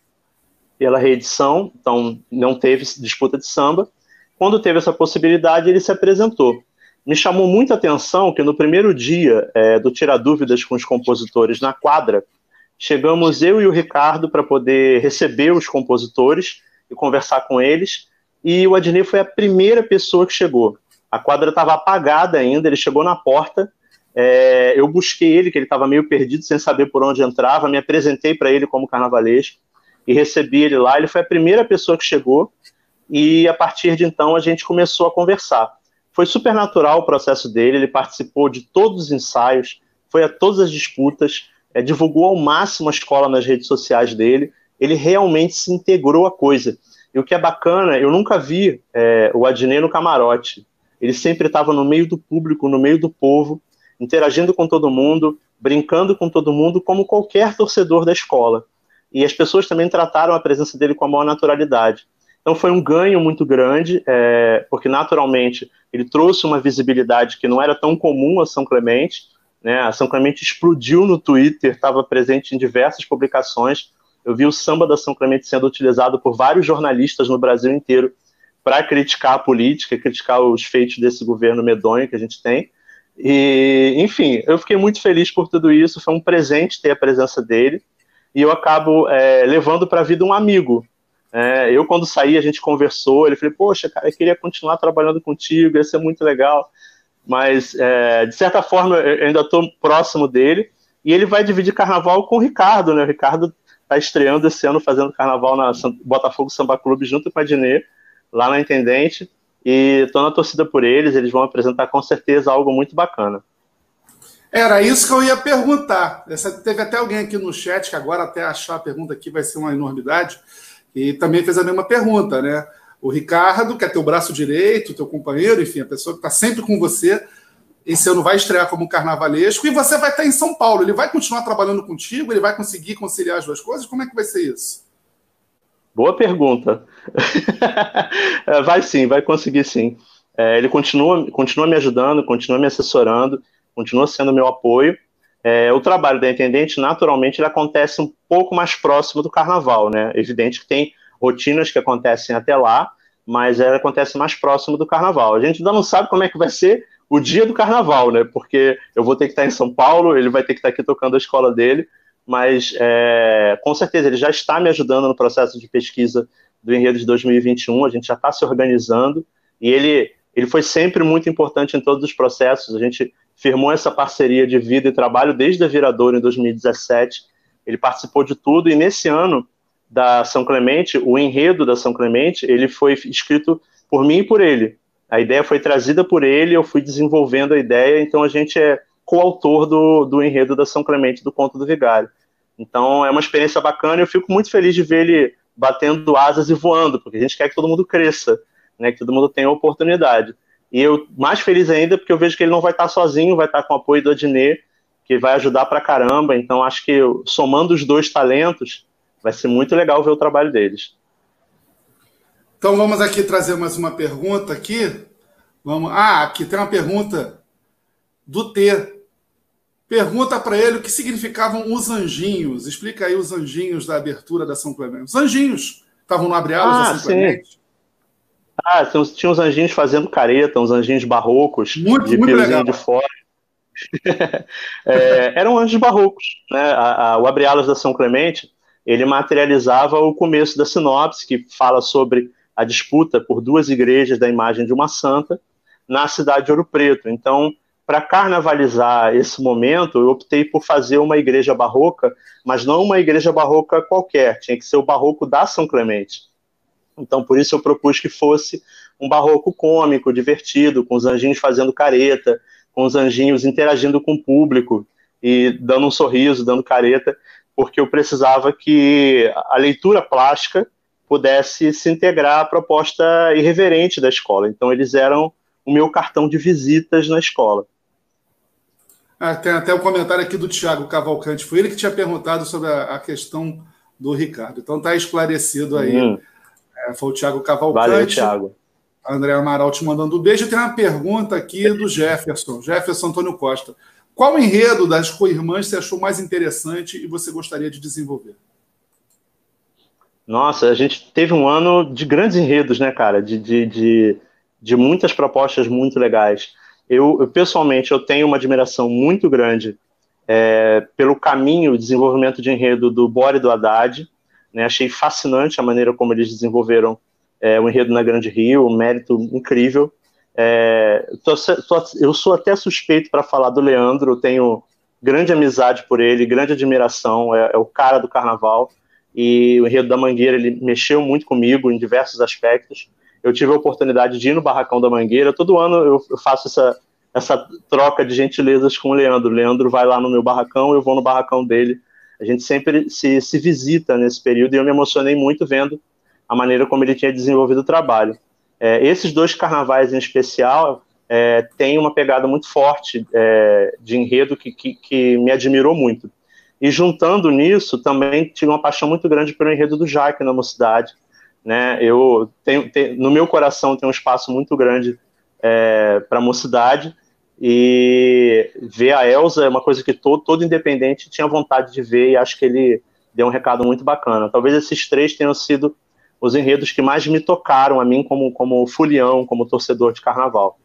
pela reedição, então não teve disputa de samba. Quando teve essa possibilidade, ele se apresentou. Me chamou muita atenção que no primeiro dia é, do Tirar Dúvidas com os compositores na quadra, Chegamos eu e o Ricardo para poder receber os compositores e conversar com eles. E o Adnei foi a primeira pessoa que chegou. A quadra estava apagada ainda, ele chegou na porta. É, eu busquei ele, que ele estava meio perdido, sem saber por onde entrava. Me apresentei para ele como carnavalesco e recebi ele lá. Ele foi a primeira pessoa que chegou. E a partir de então a gente começou a conversar. Foi super natural o processo dele, ele participou de todos os ensaios, foi a todas as disputas é, divulgou ao máximo a escola nas redes sociais dele, ele realmente se integrou à coisa. E o que é bacana, eu nunca vi é, o Adnet no camarote. Ele sempre estava no meio do público, no meio do povo, interagindo com todo mundo, brincando com todo mundo, como qualquer torcedor da escola. E as pessoas também trataram a presença dele com a maior naturalidade. Então foi um ganho muito grande, é, porque naturalmente ele trouxe uma visibilidade que não era tão comum a São Clemente, né? A São Clemente explodiu no Twitter, estava presente em diversas publicações. Eu vi o samba da São Clemente sendo utilizado por vários jornalistas no Brasil inteiro para criticar a política, criticar os feitos desse governo medonho que a gente tem. E, enfim, eu fiquei muito feliz por tudo isso. Foi um presente ter a presença dele. E eu acabo é, levando para a vida um amigo. É, eu, quando saí, a gente conversou. Ele falou: Poxa, cara, eu queria continuar trabalhando contigo, ia ser muito legal mas é, de certa forma eu ainda estou próximo dele. E ele vai dividir carnaval com o Ricardo, né? O Ricardo está estreando esse ano fazendo carnaval na Botafogo Samba Clube junto com a Dinê, lá na Intendente. E estou na torcida por eles, eles vão apresentar com certeza algo muito bacana. Era isso que eu ia perguntar. Essa, teve até alguém aqui no chat, que agora até achar a pergunta aqui vai ser uma enormidade, e também fez a mesma pergunta, né? O Ricardo, que é teu braço direito, teu companheiro, enfim, a pessoa que está sempre com você. Esse ano vai estrear como carnavalesco e você vai estar em São Paulo. Ele vai continuar trabalhando contigo? Ele vai conseguir conciliar as duas coisas? Como é que vai ser isso? Boa pergunta. (laughs) É, vai sim, vai conseguir sim. É, ele continua, continua me ajudando, continua me assessorando, continua sendo meu apoio. É, o trabalho da intendente, naturalmente, ele acontece um pouco mais próximo do carnaval, né? Evidente que tem rotinas que acontecem até lá, mas ela acontece mais próximo do carnaval. A gente ainda não sabe como é que vai ser o dia do carnaval, né? Porque eu vou ter que estar em São Paulo, ele vai ter que estar aqui tocando a escola dele, mas é, com certeza ele já está me ajudando no processo de pesquisa do Enredo de 2021, a gente já está se organizando, e ele, ele foi sempre muito importante em todos os processos, a gente firmou essa parceria de vida e trabalho desde a Viradouro em 2017, ele participou de tudo, e nesse ano da São Clemente, o enredo da São Clemente, ele foi escrito por mim e por ele, a ideia foi trazida por ele, eu fui desenvolvendo a ideia, então a gente é coautor do, do enredo da São Clemente, do Conto do Vigário. Então é uma experiência bacana e eu fico muito feliz de ver ele batendo asas e voando, porque a gente quer que todo mundo cresça, né, que todo mundo tenha oportunidade. E eu mais feliz ainda porque eu vejo que ele não vai estar sozinho, vai estar com o apoio do Adnet, que vai ajudar pra caramba. Então acho que somando os dois talentos, vai ser muito legal ver o trabalho deles. Então vamos aqui trazer mais uma pergunta aqui. Vamos. Ah, aqui tem uma pergunta do T. Pergunta para ele o que significavam os anjinhos. Explica aí os anjinhos da abertura da São Clemente. Os anjinhos estavam no abre ah, da São Clemente? Ah, tinha uns anjinhos fazendo careta, uns anjinhos barrocos, muito, de muito legal. de fora. (laughs) é, eram anjos barrocos. Né? A, a, o Abre da São Clemente ele materializava o começo da sinopse, que fala sobre a disputa por duas igrejas da imagem de uma santa na cidade de Ouro Preto. Então, para carnavalizar esse momento, eu optei por fazer uma igreja barroca, mas não uma igreja barroca qualquer, tinha que ser o barroco da São Clemente. Então, por isso eu propus que fosse um barroco cômico, divertido, com os anjinhos fazendo careta, com os anjinhos interagindo com o público e dando um sorriso, dando careta, porque eu precisava que a leitura plástica pudesse se integrar à proposta irreverente da escola. Então, eles eram o meu cartão de visitas na escola. Ah, tem até um comentário aqui do Tiago Cavalcante. Foi ele que tinha perguntado sobre a, a questão do Ricardo. Então está esclarecido aí. Hum. É, foi o Tiago Cavalcante. Valeu, Tiago. André Amaral te mandando um beijo. Tem uma pergunta aqui do Jefferson, Jefferson Antônio Costa. Qual enredo das co-irmãs você achou mais interessante e você gostaria de desenvolver? Nossa, a gente teve um ano de grandes enredos, né, cara? De, de, de, de muitas propostas muito legais eu, eu, pessoalmente eu tenho uma admiração muito grande é, pelo caminho, desenvolvimento de enredo do Bore e do Haddad. Né, achei fascinante a maneira como eles desenvolveram é, o enredo na Grande Rio, um mérito incrível. É, tô, tô, eu sou até suspeito para falar do Leandro, tenho grande amizade por ele, grande admiração, é, é, o cara do carnaval. E o enredo da Mangueira ele mexeu muito comigo em diversos aspectos eu tive a oportunidade de ir no Barracão da Mangueira. Todo ano eu, eu faço essa, essa troca de gentilezas com o Leandro. O Leandro vai lá no meu barracão, eu vou no barracão dele. A gente sempre se, se visita nesse período e eu me emocionei muito vendo a maneira como ele tinha desenvolvido o trabalho. É, esses dois carnavais em especial é, têm uma pegada muito forte é, de enredo que, que, que, me admirou muito. E juntando nisso, também tive uma paixão muito grande pelo enredo do Jaque na mocidade, né? Eu tenho, tenho, no meu coração tem um espaço muito grande é, para a mocidade e ver a Elsa é uma coisa que todo, todo independente tinha vontade de ver e acho que ele deu um recado muito bacana. Talvez esses três tenham sido os enredos que mais me tocaram a mim como, como fulião, como torcedor de carnaval.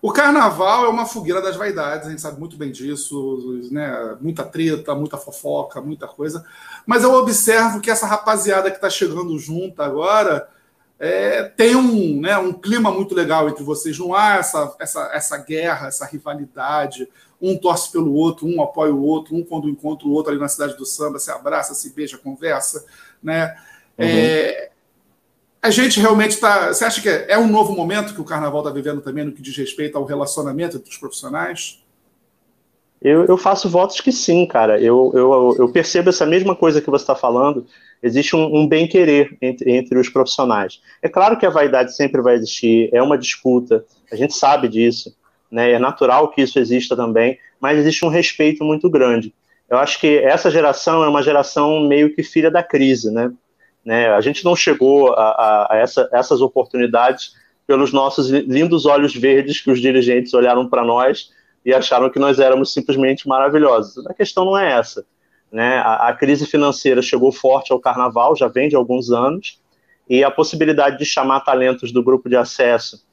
O carnaval é uma fogueira das vaidades, a gente sabe muito bem disso, né? Muita treta, muita fofoca, muita coisa. Mas eu observo que essa rapaziada que está chegando junto agora é, tem um, né, um clima muito legal entre vocês. Não há essa, essa, essa guerra, essa rivalidade. Um torce pelo outro, um apoia o outro, um quando encontra o outro ali na cidade do samba, se abraça, se beija, conversa. Né? Uhum. É, a gente realmente está. Você acha que é, é um novo momento que o carnaval está vivendo também no que diz respeito ao relacionamento entre os profissionais? Eu, eu faço votos que sim, cara. Eu, eu, eu percebo essa mesma coisa que você está falando. Existe um, um bem-querer entre, entre os profissionais. É claro que a vaidade sempre vai existir, é uma disputa, a gente sabe disso, né? é natural que isso exista também, mas existe um respeito muito grande. Eu acho que essa geração é uma geração meio que filha da crise, né? Né? A gente não chegou a, a, a essa, essas oportunidades pelos nossos lindos olhos verdes que os dirigentes olharam para nós e acharam que nós éramos simplesmente maravilhosos. A questão não é essa. Né? A, a, crise financeira chegou forte ao carnaval, já vem de alguns anos, e a possibilidade de chamar talentos do grupo de acesso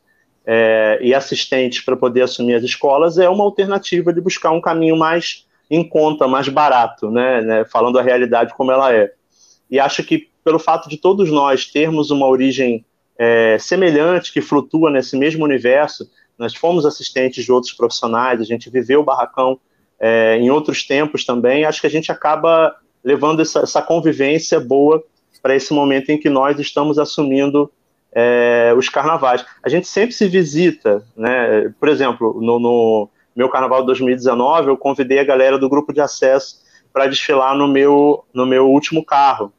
é, e assistentes para poder assumir as escolas é uma alternativa de buscar um caminho mais em conta, mais barato, né? né? falando a realidade como ela é. E acho que pelo fato de todos nós termos uma origem é, semelhante, que flutua nesse mesmo universo, nós fomos assistentes de outros profissionais, a gente viveu o barracão é, em outros tempos também, acho que a gente acaba levando essa, essa convivência boa para esse momento em que nós estamos assumindo é, os carnavais. A gente sempre se visita, né? Por exemplo, no, no meu carnaval 2019, eu convidei a galera do grupo de acesso para desfilar no meu, no meu último carro.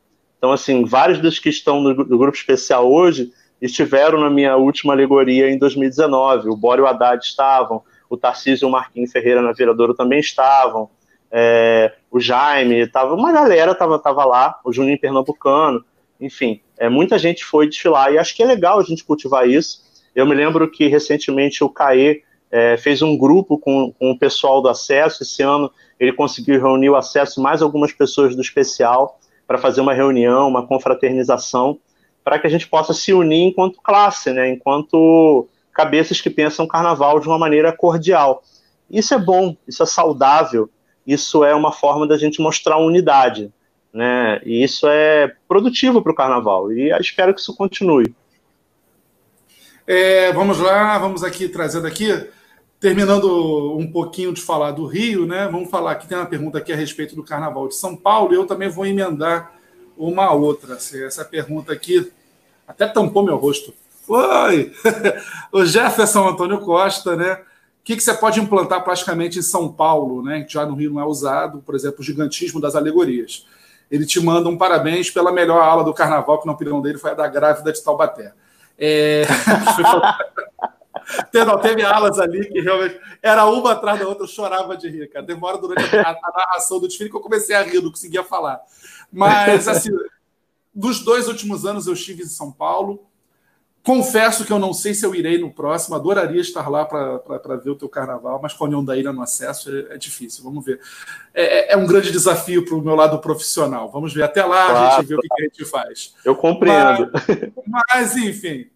Então, assim, vários dos que estão no, no grupo especial hoje estiveram na minha última alegoria em 2019. O Bório Haddad estavam, o Tarcísio e o Marquinhos Ferreira na Viradouro também estavam, é, o Jaime, tava, uma galera estava tava lá, o Juninho Pernambucano, enfim, é, muita gente foi desfilar e acho que é legal a gente cultivar isso. Eu me lembro que recentemente o CAE é, fez um grupo com, com o pessoal do acesso, esse ano ele conseguiu reunir o acesso mais algumas pessoas do especial para fazer uma reunião, uma confraternização para que a gente possa se unir enquanto classe, né, enquanto cabeças que pensam carnaval de uma maneira cordial. Isso é bom, isso é saudável, isso é uma forma da gente mostrar unidade, né? E isso é produtivo para o carnaval e espero que isso continue. É, vamos lá, vamos aqui trazendo aqui, terminando um pouquinho de falar do Rio, né? Vamos falar aqui tem uma pergunta aqui a respeito do Carnaval de São Paulo. E eu também vou emendar uma outra. Essa pergunta aqui até tampou meu rosto. Foi! (laughs) o Jefferson Antônio Costa, né? O que, que você pode implantar praticamente em São Paulo, né? Que já no Rio não é usado, por exemplo, o gigantismo das alegorias. Ele te manda um parabéns pela melhor aula do carnaval, que na opinião dele foi a da grávida de Taubaté. É... (laughs) não, teve alas ali que realmente era uma atrás da outra, eu chorava de rir, cara. Demora durante a, a narração do desfile que eu comecei a rir, não conseguia falar. Mas, assim, dos dois últimos anos eu estive em São Paulo. Confesso que eu não sei se eu irei no próximo, adoraria estar lá para ver o teu carnaval, mas com a União da Ilha no acesso é, é difícil, vamos ver. É, é, é um grande desafio para o meu lado profissional. Vamos ver. Até lá claro, a gente vê o que, que, a gente faz. Eu compreendo. Mas, mas enfim.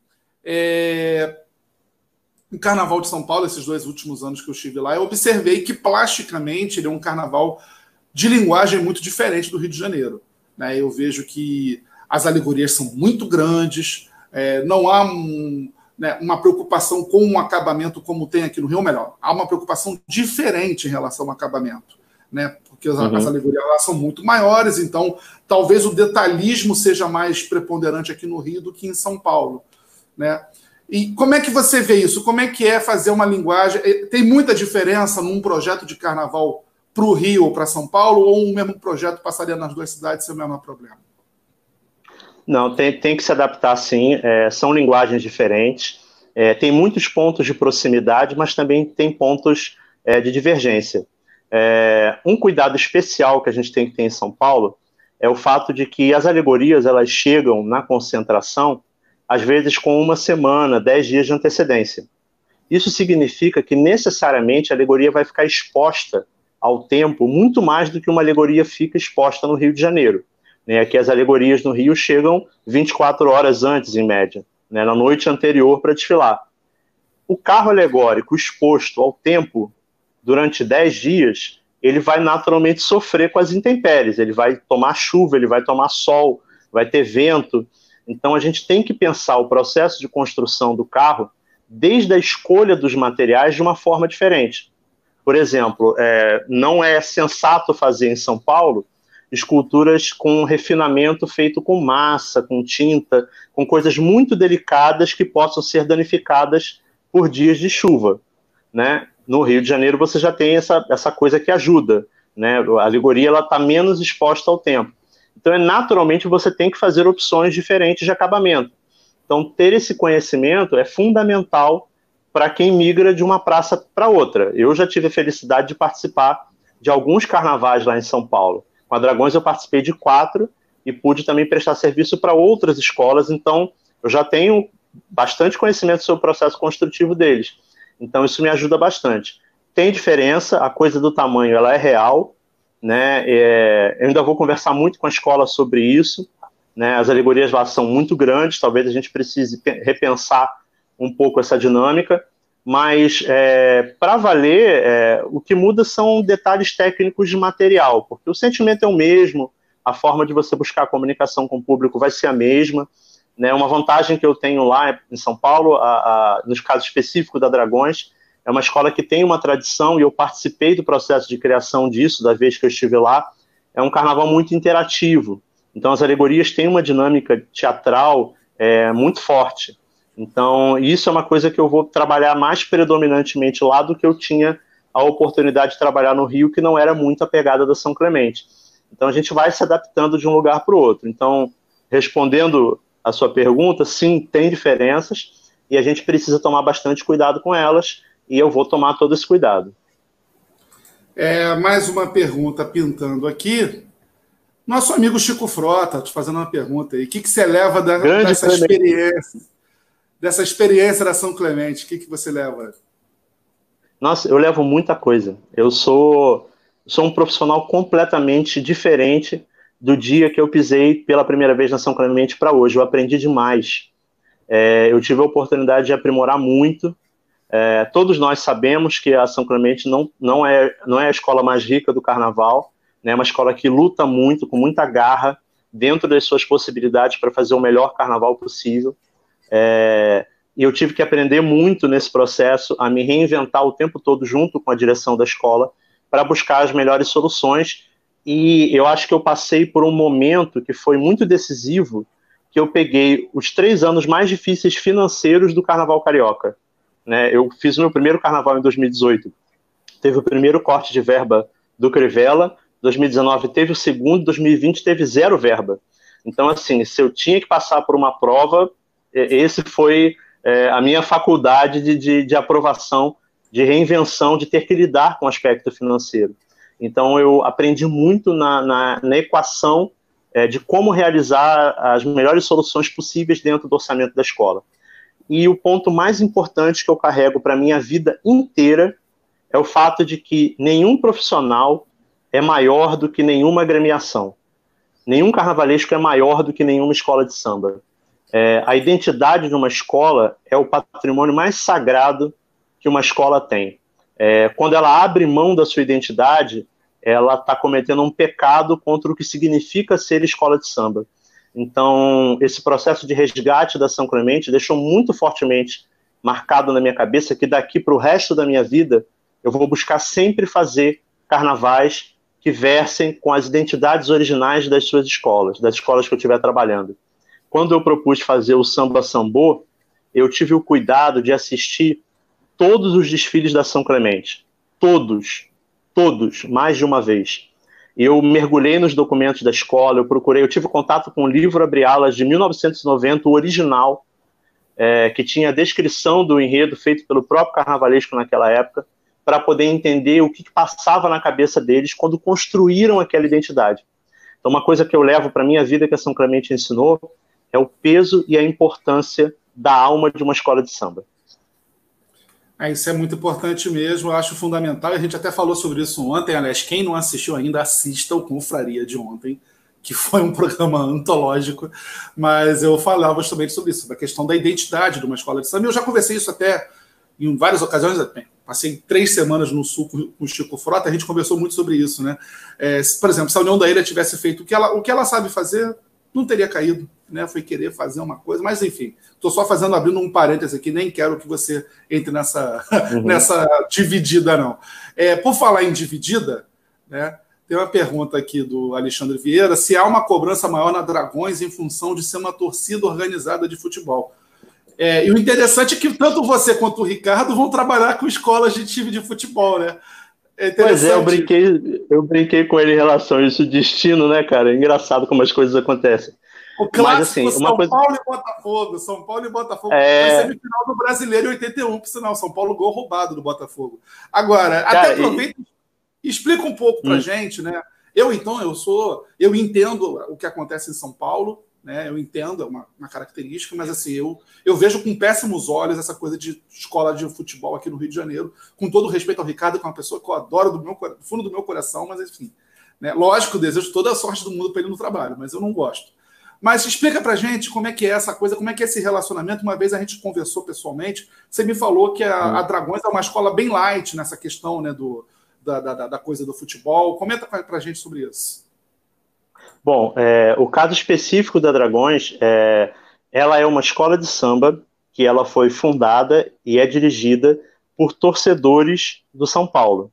É... O Carnaval de São Paulo, esses dois últimos anos que eu estive lá, eu observei que plasticamente ele é um carnaval de linguagem muito diferente do Rio de Janeiro. Né? Eu vejo que as alegorias são muito grandes, é, não há um, né, uma preocupação com um acabamento como tem aqui no Rio, ou melhor, há uma preocupação diferente em relação ao acabamento, né? Porque as, uhum. as alegorias lá são muito maiores, então talvez o detalhismo seja mais preponderante aqui no Rio do que em São Paulo, né? E como é que você vê isso? Como é que é fazer uma linguagem? É, tem muita diferença num projeto de carnaval para o Rio ou para São Paulo, ou um mesmo projeto passaria nas duas cidades sem o mesmo problema? Não, tem, tem que se adaptar sim. É, são linguagens diferentes. É, tem muitos pontos de proximidade, mas também tem pontos é, de divergência. É, um cuidado especial que a gente tem que ter em São Paulo é o fato de que as alegorias elas chegam na concentração às vezes com uma semana, dez dias de antecedência. Isso significa que necessariamente a alegoria vai ficar exposta ao tempo muito mais do que uma alegoria fica exposta no Rio de Janeiro. Né? Aqui as alegorias no Rio chegam 24 horas antes, em média, né? na noite anterior para desfilar. O carro alegórico exposto ao tempo durante 10 dias, ele vai naturalmente sofrer com as intempéries, ele vai tomar chuva, ele vai tomar sol, vai ter vento. Então a gente tem que pensar o processo de construção do carro desde a escolha dos materiais de uma forma diferente. Por exemplo, é, não é sensato fazer em São Paulo esculturas com refinamento feito com massa, com tinta, com coisas muito delicadas que possam ser danificadas por dias de chuva. Né? No Rio de Janeiro você já tem essa, essa coisa que ajuda. Né? A alegoria está menos exposta ao tempo. Então, é, naturalmente, você tem que fazer opções diferentes de acabamento. Então, ter esse conhecimento é fundamental para quem migra de uma praça para outra. Eu já tive a felicidade de participar de alguns carnavais lá em São Paulo. Com a Dragões eu participei de quatro e pude também prestar serviço para outras escolas, então eu já tenho bastante conhecimento sobre o processo construtivo deles. Então isso me ajuda bastante. Tem diferença, a coisa do tamanho ela é real, né? É, eu ainda vou conversar muito com a escola sobre isso. Né? As alegorias lá são muito grandes, talvez a gente precise repensar um pouco essa dinâmica, mas é, para valer, é, o que muda são detalhes técnicos de material, porque o sentimento é o mesmo, a forma de você buscar a comunicação com o público vai ser a mesma. Né? Uma vantagem que eu tenho lá em São Paulo, a, a, nos casos específicos da Dragões, é uma escola que tem uma tradição e eu participei do processo de criação disso, da vez que eu estive lá. É um carnaval muito interativo. Então, as alegorias têm uma dinâmica teatral é, muito forte. Então, isso é uma coisa que eu vou trabalhar mais predominantemente lá do que eu tinha a oportunidade de trabalhar no Rio, que não era muito a pegada da São Clemente. Então, a gente vai se adaptando de um lugar para o outro. Então, respondendo a sua pergunta, sim, tem diferenças e a gente precisa tomar bastante cuidado com elas e eu vou tomar todo esse cuidado. É, mais uma pergunta pintando aqui. Nosso amigo Chico Frota, te fazendo uma pergunta aí. O que, que você leva da, dessa experiência? Dessa experiência da São Clemente, o que, que você leva? Nossa, eu levo muita coisa. Eu sou, sou um profissional completamente diferente do dia que eu pisei pela primeira vez na São Clemente para hoje. Eu aprendi demais. É, eu tive a oportunidade de aprimorar muito. É, todos nós sabemos que a São Clemente não, não, é, não é a escola mais rica do carnaval, né, é uma escola que luta muito, com muita garra, dentro das suas possibilidades para fazer o melhor carnaval possível. É, e eu tive que aprender muito nesse processo, a me reinventar o tempo todo junto com a direção da escola, para buscar as melhores soluções. E eu acho que eu passei por um momento que foi muito decisivo, que eu peguei os três anos mais difíceis financeiros do Carnaval Carioca. Né? Eu fiz o meu primeiro Carnaval em 2018. Teve o primeiro corte de verba do Crivella, 2019 teve o segundo, 2020 teve zero verba. Então, assim, se eu tinha que passar por uma prova, esse foi é, a minha faculdade de, de, de, aprovação, de reinvenção, de ter que lidar com o aspecto financeiro. Então, eu aprendi muito na, na, na equação é, de como realizar as melhores soluções possíveis dentro do orçamento da escola. E o ponto mais importante que eu carrego para minha vida inteira é o fato de que nenhum profissional é maior do que nenhuma agremiação. Nenhum carnavalesco é maior do que nenhuma escola de samba. É, a identidade de uma escola é o patrimônio mais sagrado que uma escola tem. É, quando ela abre mão da sua identidade, ela está cometendo um pecado contra o que significa ser escola de samba. Então, esse processo de resgate da São Clemente deixou muito fortemente marcado na minha cabeça que daqui para o resto da minha vida eu vou buscar sempre fazer carnavais que versem com as identidades originais das suas escolas, das escolas que eu estiver trabalhando quando eu propus fazer o samba sambô, eu tive o cuidado de assistir todos os desfiles da São Clemente. Todos. Todos, mais de uma vez. Eu mergulhei nos documentos da escola, eu procurei, eu tive contato com o livro Abre Alas de 1990, o original, é, que tinha a descrição do enredo feito pelo próprio carnavalesco naquela época, para poder entender o que, que passava na cabeça deles quando construíram aquela identidade. Então, uma coisa que eu levo para minha vida que a São Clemente ensinou é o peso e a importância da alma de uma escola de samba. É, isso é muito importante mesmo, eu acho fundamental. A gente até falou sobre isso ontem, aliás, quem não assistiu ainda, assista o Confraria de ontem, que foi um (laughs) programa antológico, mas eu falava justamente sobre isso, da questão da identidade de uma escola de samba. Eu já conversei isso até em várias ocasiões, passei três semanas no Sul com o Chico Frota, a gente conversou muito sobre isso, né? É, por exemplo, se a União da Ilha tivesse feito o que ela, o que ela sabe fazer, não teria caído, né? Foi querer fazer uma coisa, mas enfim, estou só fazendo abrindo um parêntese aqui, nem quero que você entre nessa, (laughs) uhum. nessa dividida, não. É, por falar em dividida, né? Tem uma pergunta aqui do Alexandre Vieira: se há uma cobrança maior na Dragões em função de ser uma torcida organizada de futebol. É, e o interessante é que tanto você quanto o Ricardo vão trabalhar com escolas de time de futebol, né? É pois é, eu brinquei, eu brinquei com ele em relação a isso, destino, né, cara? É engraçado como as coisas acontecem. O clássico Mas, assim, São coisa... Paulo e Botafogo. São Paulo e Botafogo. É... Foi semifinal do Brasileiro em 81, por sinal. São Paulo gol roubado do Botafogo. Agora, cara, até aproveita e... explica um pouco pra hum. gente, né? Eu, então, eu sou. Eu entendo o que acontece em São Paulo, né? Eu entendo, é uma, uma, característica, mas assim, eu, eu vejo com péssimos olhos essa coisa de escola de futebol aqui no Rio de Janeiro, com todo respeito ao Ricardo, que é uma pessoa que eu adoro do, meu, do fundo do meu coração, mas enfim. Né? Lógico, desejo toda a sorte do mundo para ele no trabalho, mas eu não gosto. Mas explica para gente como é que é essa coisa, como é que é esse relacionamento. Uma vez a gente conversou pessoalmente, você me falou que a, a Dragões é uma escola bem light nessa questão né, do, da, da, da coisa do futebol. Comenta para a gente sobre isso. Bom, é, o caso específico da Dragões, é, ela é uma escola de samba que ela foi fundada e é dirigida por torcedores do São Paulo.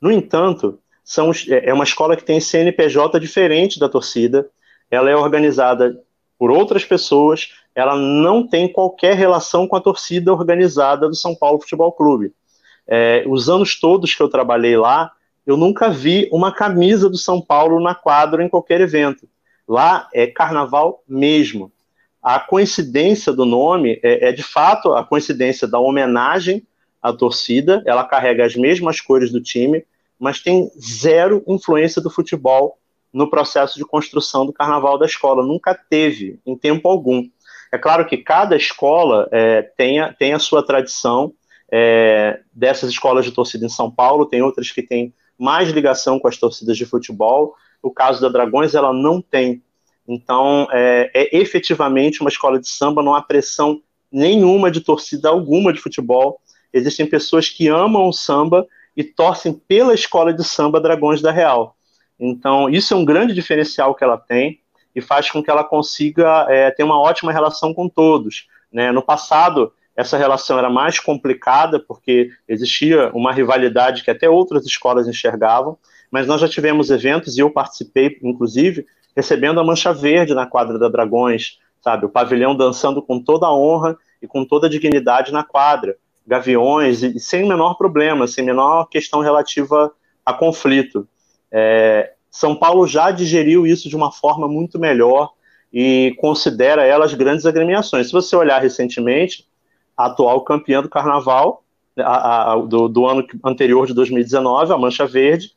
No entanto, são, é, é uma escola que tem CNPJ diferente da torcida, ela é organizada por outras pessoas, ela não tem qualquer relação com a torcida organizada do São Paulo Futebol Clube. É, os anos todos que eu trabalhei lá, eu nunca vi uma camisa do São Paulo na quadra em qualquer evento. Lá é carnaval mesmo. A coincidência do nome é, é de fato a coincidência da homenagem à torcida, ela carrega as mesmas cores do time, mas tem zero influência do futebol no processo de construção do carnaval da escola. Nunca teve, em tempo algum. É claro que cada escola é, tem, a, tem a sua tradição. É, dessas escolas de torcida em São Paulo, tem outras que têm mais ligação com as torcidas de futebol. O caso da Dragões, ela não tem. Então, é, é efetivamente uma escola de samba, não há pressão nenhuma de torcida alguma de futebol. Existem pessoas que amam o samba e torcem pela escola de samba Dragões da Real. Então, isso é um grande diferencial que ela tem e faz com que ela consiga é, ter uma ótima relação com todos. Né? No passado, essa relação era mais complicada, porque existia uma rivalidade que até outras escolas enxergavam, mas nós já tivemos eventos, e eu participei, inclusive, recebendo a Mancha Verde na quadra da Dragões, sabe? O pavilhão dançando com toda a honra e com toda a dignidade na quadra. Gaviões, e sem o menor problema, sem menor questão relativa a conflito. É, São Paulo já digeriu isso de uma forma muito melhor e considera elas grandes agremiações. Se você olhar recentemente, atual campeã do Carnaval, a, a, do, do, ano anterior de 2019, a Mancha Verde,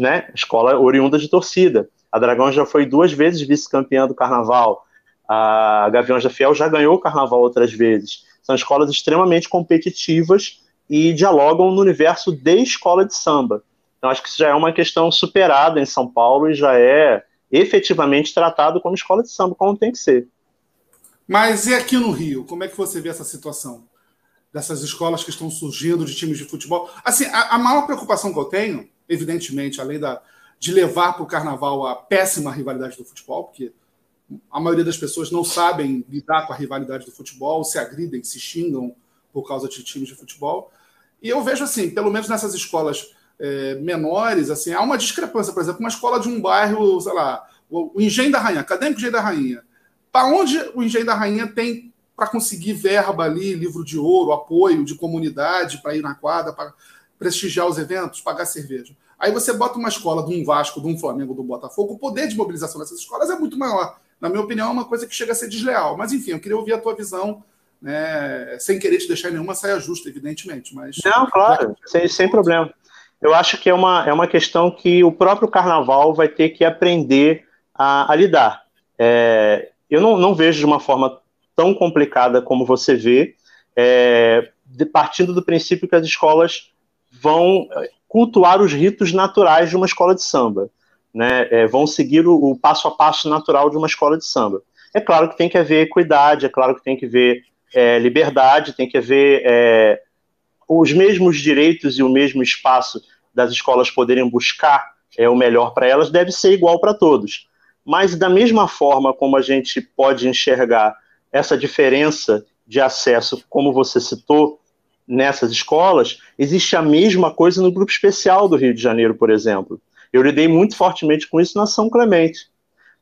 né, escola oriunda de torcida. A Dragão já foi duas vezes vice-campeã do Carnaval. A Gaviões da Fiel já ganhou o Carnaval outras vezes. São escolas extremamente competitivas e dialogam no universo de escola de samba. Então, acho que isso já é uma questão superada em São Paulo e já é efetivamente tratado como escola de samba, como tem que ser. Mas e aqui no Rio? Como é que você vê essa situação? Dessas escolas que estão surgindo de times de futebol? Assim, a, a maior preocupação que eu tenho, evidentemente, além da, de levar para o carnaval a péssima rivalidade do futebol, porque a maioria das pessoas não sabem lidar com a rivalidade do futebol, se agridem, se xingam por causa de times de futebol. E eu vejo assim, pelo menos nessas escolas é, menores, assim, há uma discrepância, por exemplo, uma escola de um bairro, sei lá, o Engenho da Rainha, Acadêmico Engenho da Rainha. Para onde o Engenho da Rainha tem para conseguir verba ali, livro de ouro, apoio de comunidade para ir na quadra, para prestigiar os eventos, pagar cerveja? Aí você bota uma escola de um Vasco, de um Flamengo, do Botafogo, o poder de mobilização dessas escolas é muito maior. Na minha opinião, é uma coisa que chega a ser desleal. Mas, enfim, eu queria ouvir a tua visão, né, sem querer te deixar nenhuma saia justa, evidentemente. Mas... Não, claro, sem, sem problema. Eu acho que é uma, é uma questão que o próprio carnaval vai ter que aprender a, a lidar. É, eu não, não, vejo de uma forma tão complicada como você vê, é, de, partindo do princípio que as escolas vão cultuar os ritos naturais de uma escola de samba, né? É, vão seguir o, o, passo a passo natural de uma escola de samba. É claro que tem que haver equidade, é claro que tem que haver é, liberdade, tem que haver é, os mesmos direitos e o mesmo espaço das escolas poderem buscar é, o melhor para elas deve ser igual para todos. Mas da mesma forma como a gente pode enxergar essa diferença de acesso, como você citou, nessas escolas, existe a mesma coisa no grupo especial do Rio de Janeiro, por exemplo. Eu lidei muito fortemente com isso na São Clemente.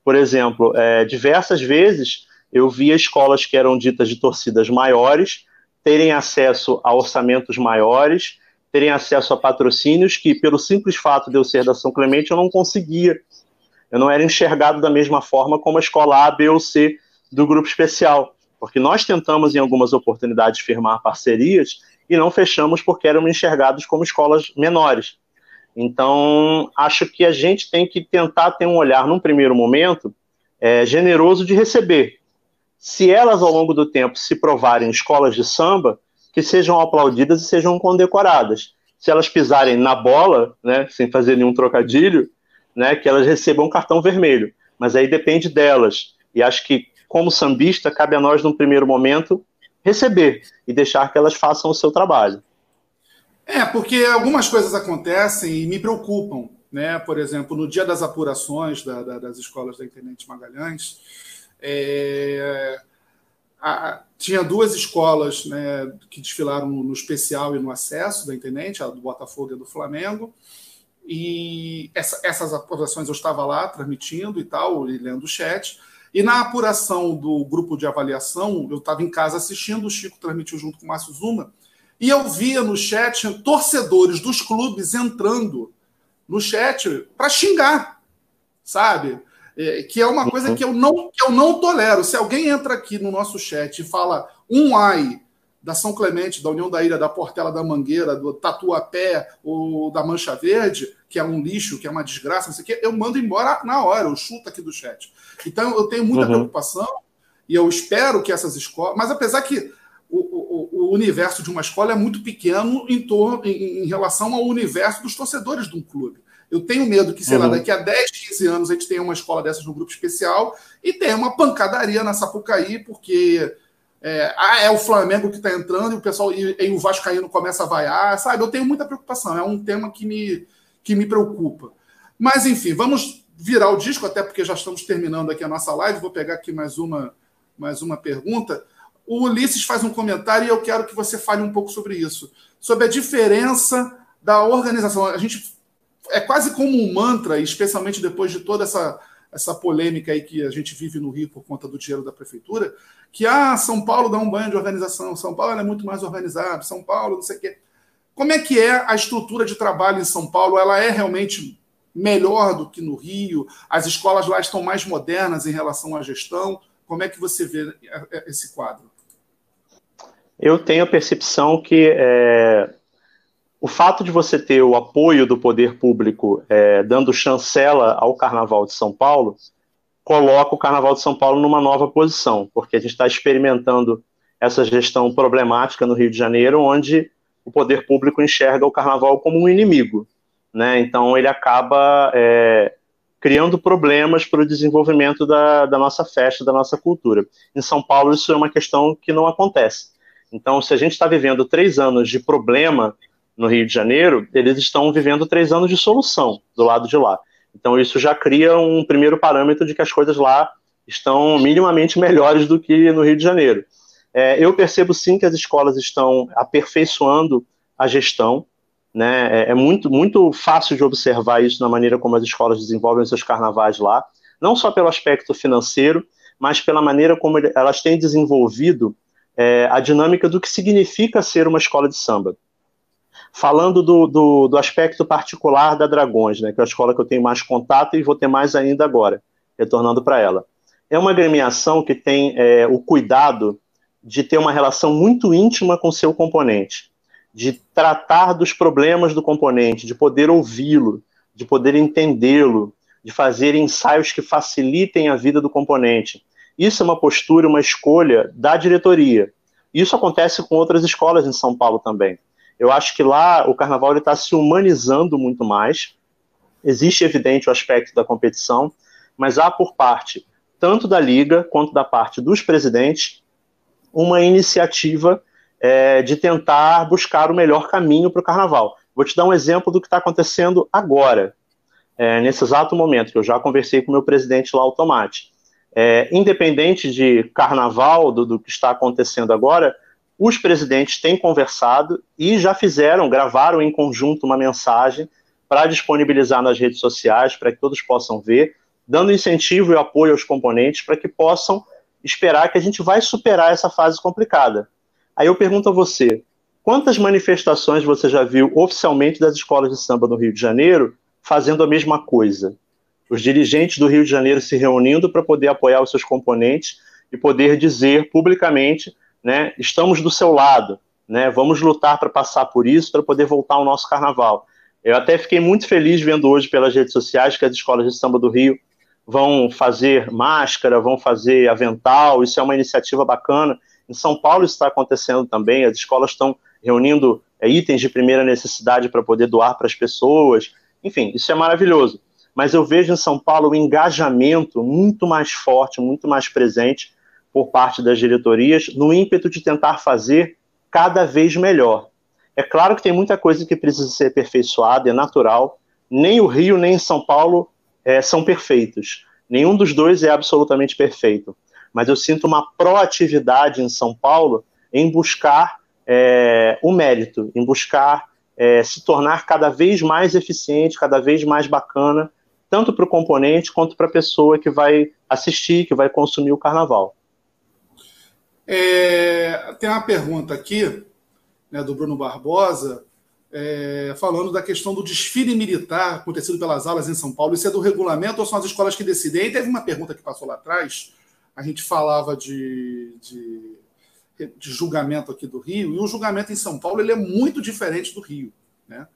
Por exemplo, é, diversas vezes eu via escolas que eram ditas de torcidas maiores terem acesso a orçamentos maiores, terem acesso a patrocínios que, pelo simples fato de eu ser da São Clemente, eu não conseguia. Eu não era enxergado da mesma forma como a escola A, B ou C do grupo especial. Porque nós tentamos, em algumas oportunidades, firmar parcerias e não fechamos porque eram enxergados como escolas menores. Então, acho que a gente tem que tentar ter um olhar, num primeiro momento, é, generoso de receber. Se elas, ao longo do tempo, se provarem escolas de samba, que sejam aplaudidas e sejam condecoradas. Se elas pisarem na bola, né, sem fazer nenhum trocadilho, né, que elas recebam um cartão vermelho. Mas aí depende delas. E acho que, como sambista, cabe a nós, num primeiro momento, receber e deixar que elas façam o seu trabalho. É, porque algumas coisas acontecem e me preocupam. Né? Por exemplo, no dia das apurações da, da, das escolas da Intendente Magalhães, é, a, tinha duas escolas né, que desfilaram no especial e no acesso da Intendente, a do Botafogo e a do Flamengo. E essa, essas apurações eu estava lá transmitindo e tal, e lendo o chat. E na apuração do grupo de avaliação, eu estava em casa assistindo, o Chico transmitiu junto com o Márcio Zuma, e eu via no chat torcedores dos clubes entrando no chat para xingar, sabe? É, que é uma coisa que eu, não, que eu não tolero. Se alguém entra aqui no nosso chat e fala um ai da São Clemente, da União da Ilha, da Portela da Mangueira, do Tatuapé ou da Mancha Verde, que é um lixo, que é uma desgraça, não sei o quê, eu mando embora na hora, eu chuto aqui do chat. Então eu tenho muita uhum. preocupação e eu espero que essas escolas. Mas apesar que o, o, o, universo de uma escola é muito pequeno em, torno, em, em relação ao universo dos torcedores de um clube. Eu tenho medo que, sei uhum. lá, daqui a 10, 15 anos a gente tenha uma escola dessas no grupo especial e tenha uma pancadaria na Sapucaí, porque é, ah, é o Flamengo que está entrando e o pessoal e, e o Vascaíno começa a vaiar, sabe? Eu tenho muita preocupação, é um tema que me, que me preocupa. Mas, enfim, vamos virar o disco, até porque já estamos terminando aqui a nossa live. Vou pegar aqui mais uma, mais uma pergunta. O Ulisses faz um comentário e eu quero que você fale um pouco sobre isso. Sobre a diferença da organização. A gente é quase como um mantra, especialmente depois de toda essa essa polêmica aí que a gente vive no Rio por conta do dinheiro da prefeitura, que ah, São Paulo dá um banho de organização, São Paulo é muito mais organizado, São Paulo não sei o quê. Como é que é a estrutura de trabalho em São Paulo? Ela é realmente melhor do que no Rio? As escolas lá estão mais modernas em relação à gestão? Como é que você vê esse quadro? Eu tenho a percepção que é, o fato de você ter o apoio do poder público é, dando chancela ao Carnaval de São Paulo coloca o Carnaval de São Paulo numa nova posição, porque a gente está experimentando essa gestão problemática no Rio de Janeiro, onde o poder público enxerga o Carnaval como um inimigo, né? Então ele acaba é, criando problemas para o desenvolvimento da, da nossa festa, da nossa cultura. Em São Paulo isso é uma questão que não acontece. Então, se a gente está vivendo três anos de problema no Rio de Janeiro, eles estão vivendo três anos de solução do lado de lá. Então, isso já cria um primeiro parâmetro de que as coisas lá estão minimamente melhores do que no Rio de Janeiro. É, eu percebo sim que as escolas estão aperfeiçoando a gestão. Né? É, é, muito, muito fácil de observar isso na maneira como as escolas desenvolvem seus carnavais lá, não só pelo aspecto financeiro, mas pela maneira como elas têm desenvolvido é, a dinâmica do que significa ser uma escola de samba falando do, do, do, aspecto particular da Dragões, né, que é a escola que eu tenho mais contato e vou ter mais ainda agora, retornando para ela. É uma agremiação que tem é, o cuidado de ter uma relação muito íntima com seu componente, de tratar dos problemas do componente, de poder ouvi-lo, de poder entendê-lo, de fazer ensaios que facilitem a vida do componente. Isso é uma postura, uma escolha da diretoria. Isso acontece com outras escolas em São Paulo também. Eu acho que lá o carnaval está se humanizando muito mais. Existe, evidente, o aspecto da competição, mas há por parte, tanto da Liga quanto da parte dos presidentes, uma iniciativa é, de tentar buscar o melhor caminho para o carnaval. Vou te dar um exemplo do que está acontecendo agora, é, nesse exato momento, que eu já conversei com o meu presidente lá, o Tomate. É, independente de carnaval, do, do que está acontecendo agora, os presidentes têm conversado e já fizeram, gravaram em conjunto uma mensagem para disponibilizar nas redes sociais, para que todos possam ver, dando incentivo e apoio aos componentes para que possam esperar que a gente vai superar essa fase complicada. Aí eu pergunto a você, quantas manifestações você já viu oficialmente das escolas de samba no Rio de Janeiro fazendo a mesma coisa? Os dirigentes do Rio de Janeiro se reunindo para poder apoiar os seus componentes e poder dizer publicamente né, estamos do seu lado, né, vamos lutar para passar por isso, para poder voltar ao nosso carnaval. Eu até fiquei muito feliz vendo hoje pelas redes sociais que as escolas de samba do Rio vão fazer máscara, vão fazer avental, isso é uma iniciativa bacana. Em São Paulo isso está acontecendo também, as escolas estão reunindo é, itens de primeira necessidade para poder doar para as pessoas. Enfim, isso é maravilhoso. Mas eu vejo em São Paulo o engajamento muito mais forte, muito mais presente por parte das diretorias, no ímpeto de tentar fazer cada vez melhor. É claro que tem muita coisa que precisa ser aperfeiçoada, é natural. Nem o Rio, nem São Paulo é, são perfeitos. Nenhum dos dois é absolutamente perfeito. Mas eu sinto uma proatividade em São Paulo em buscar é, o mérito, em buscar é, se tornar cada vez mais eficiente, cada vez mais bacana, tanto para o componente quanto para a pessoa que vai assistir, que vai consumir o carnaval. É, tem uma pergunta aqui né, do Bruno Barbosa, é, falando da questão do desfile militar acontecido pelas aulas em São Paulo. Isso é do regulamento ou são as escolas que decidem? E teve uma pergunta que passou lá atrás, a gente falava de, de de julgamento aqui do Rio, e o julgamento em São Paulo ele é muito diferente do Rio. Né?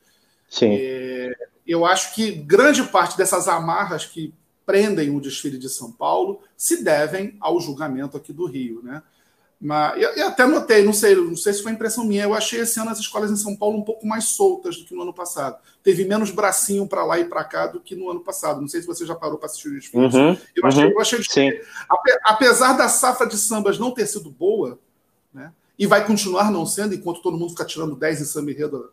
Sim. É, eu acho que grande parte dessas amarras que prendem o desfile de São Paulo se devem ao julgamento aqui do Rio. Né? Mas, eu, eu até notei, não sei, não sei se foi impressão minha, eu achei esse ano as escolas em São Paulo um pouco mais soltas do que no ano passado. Teve menos bracinho para lá e para cá do que no ano passado. Não sei se você já parou para assistir o desfile. Uhum, eu achei, uhum, eu achei apesar da safra de sambas não ter sido boa, né? E vai continuar não sendo, enquanto todo mundo fica tirando 10 em samba enredo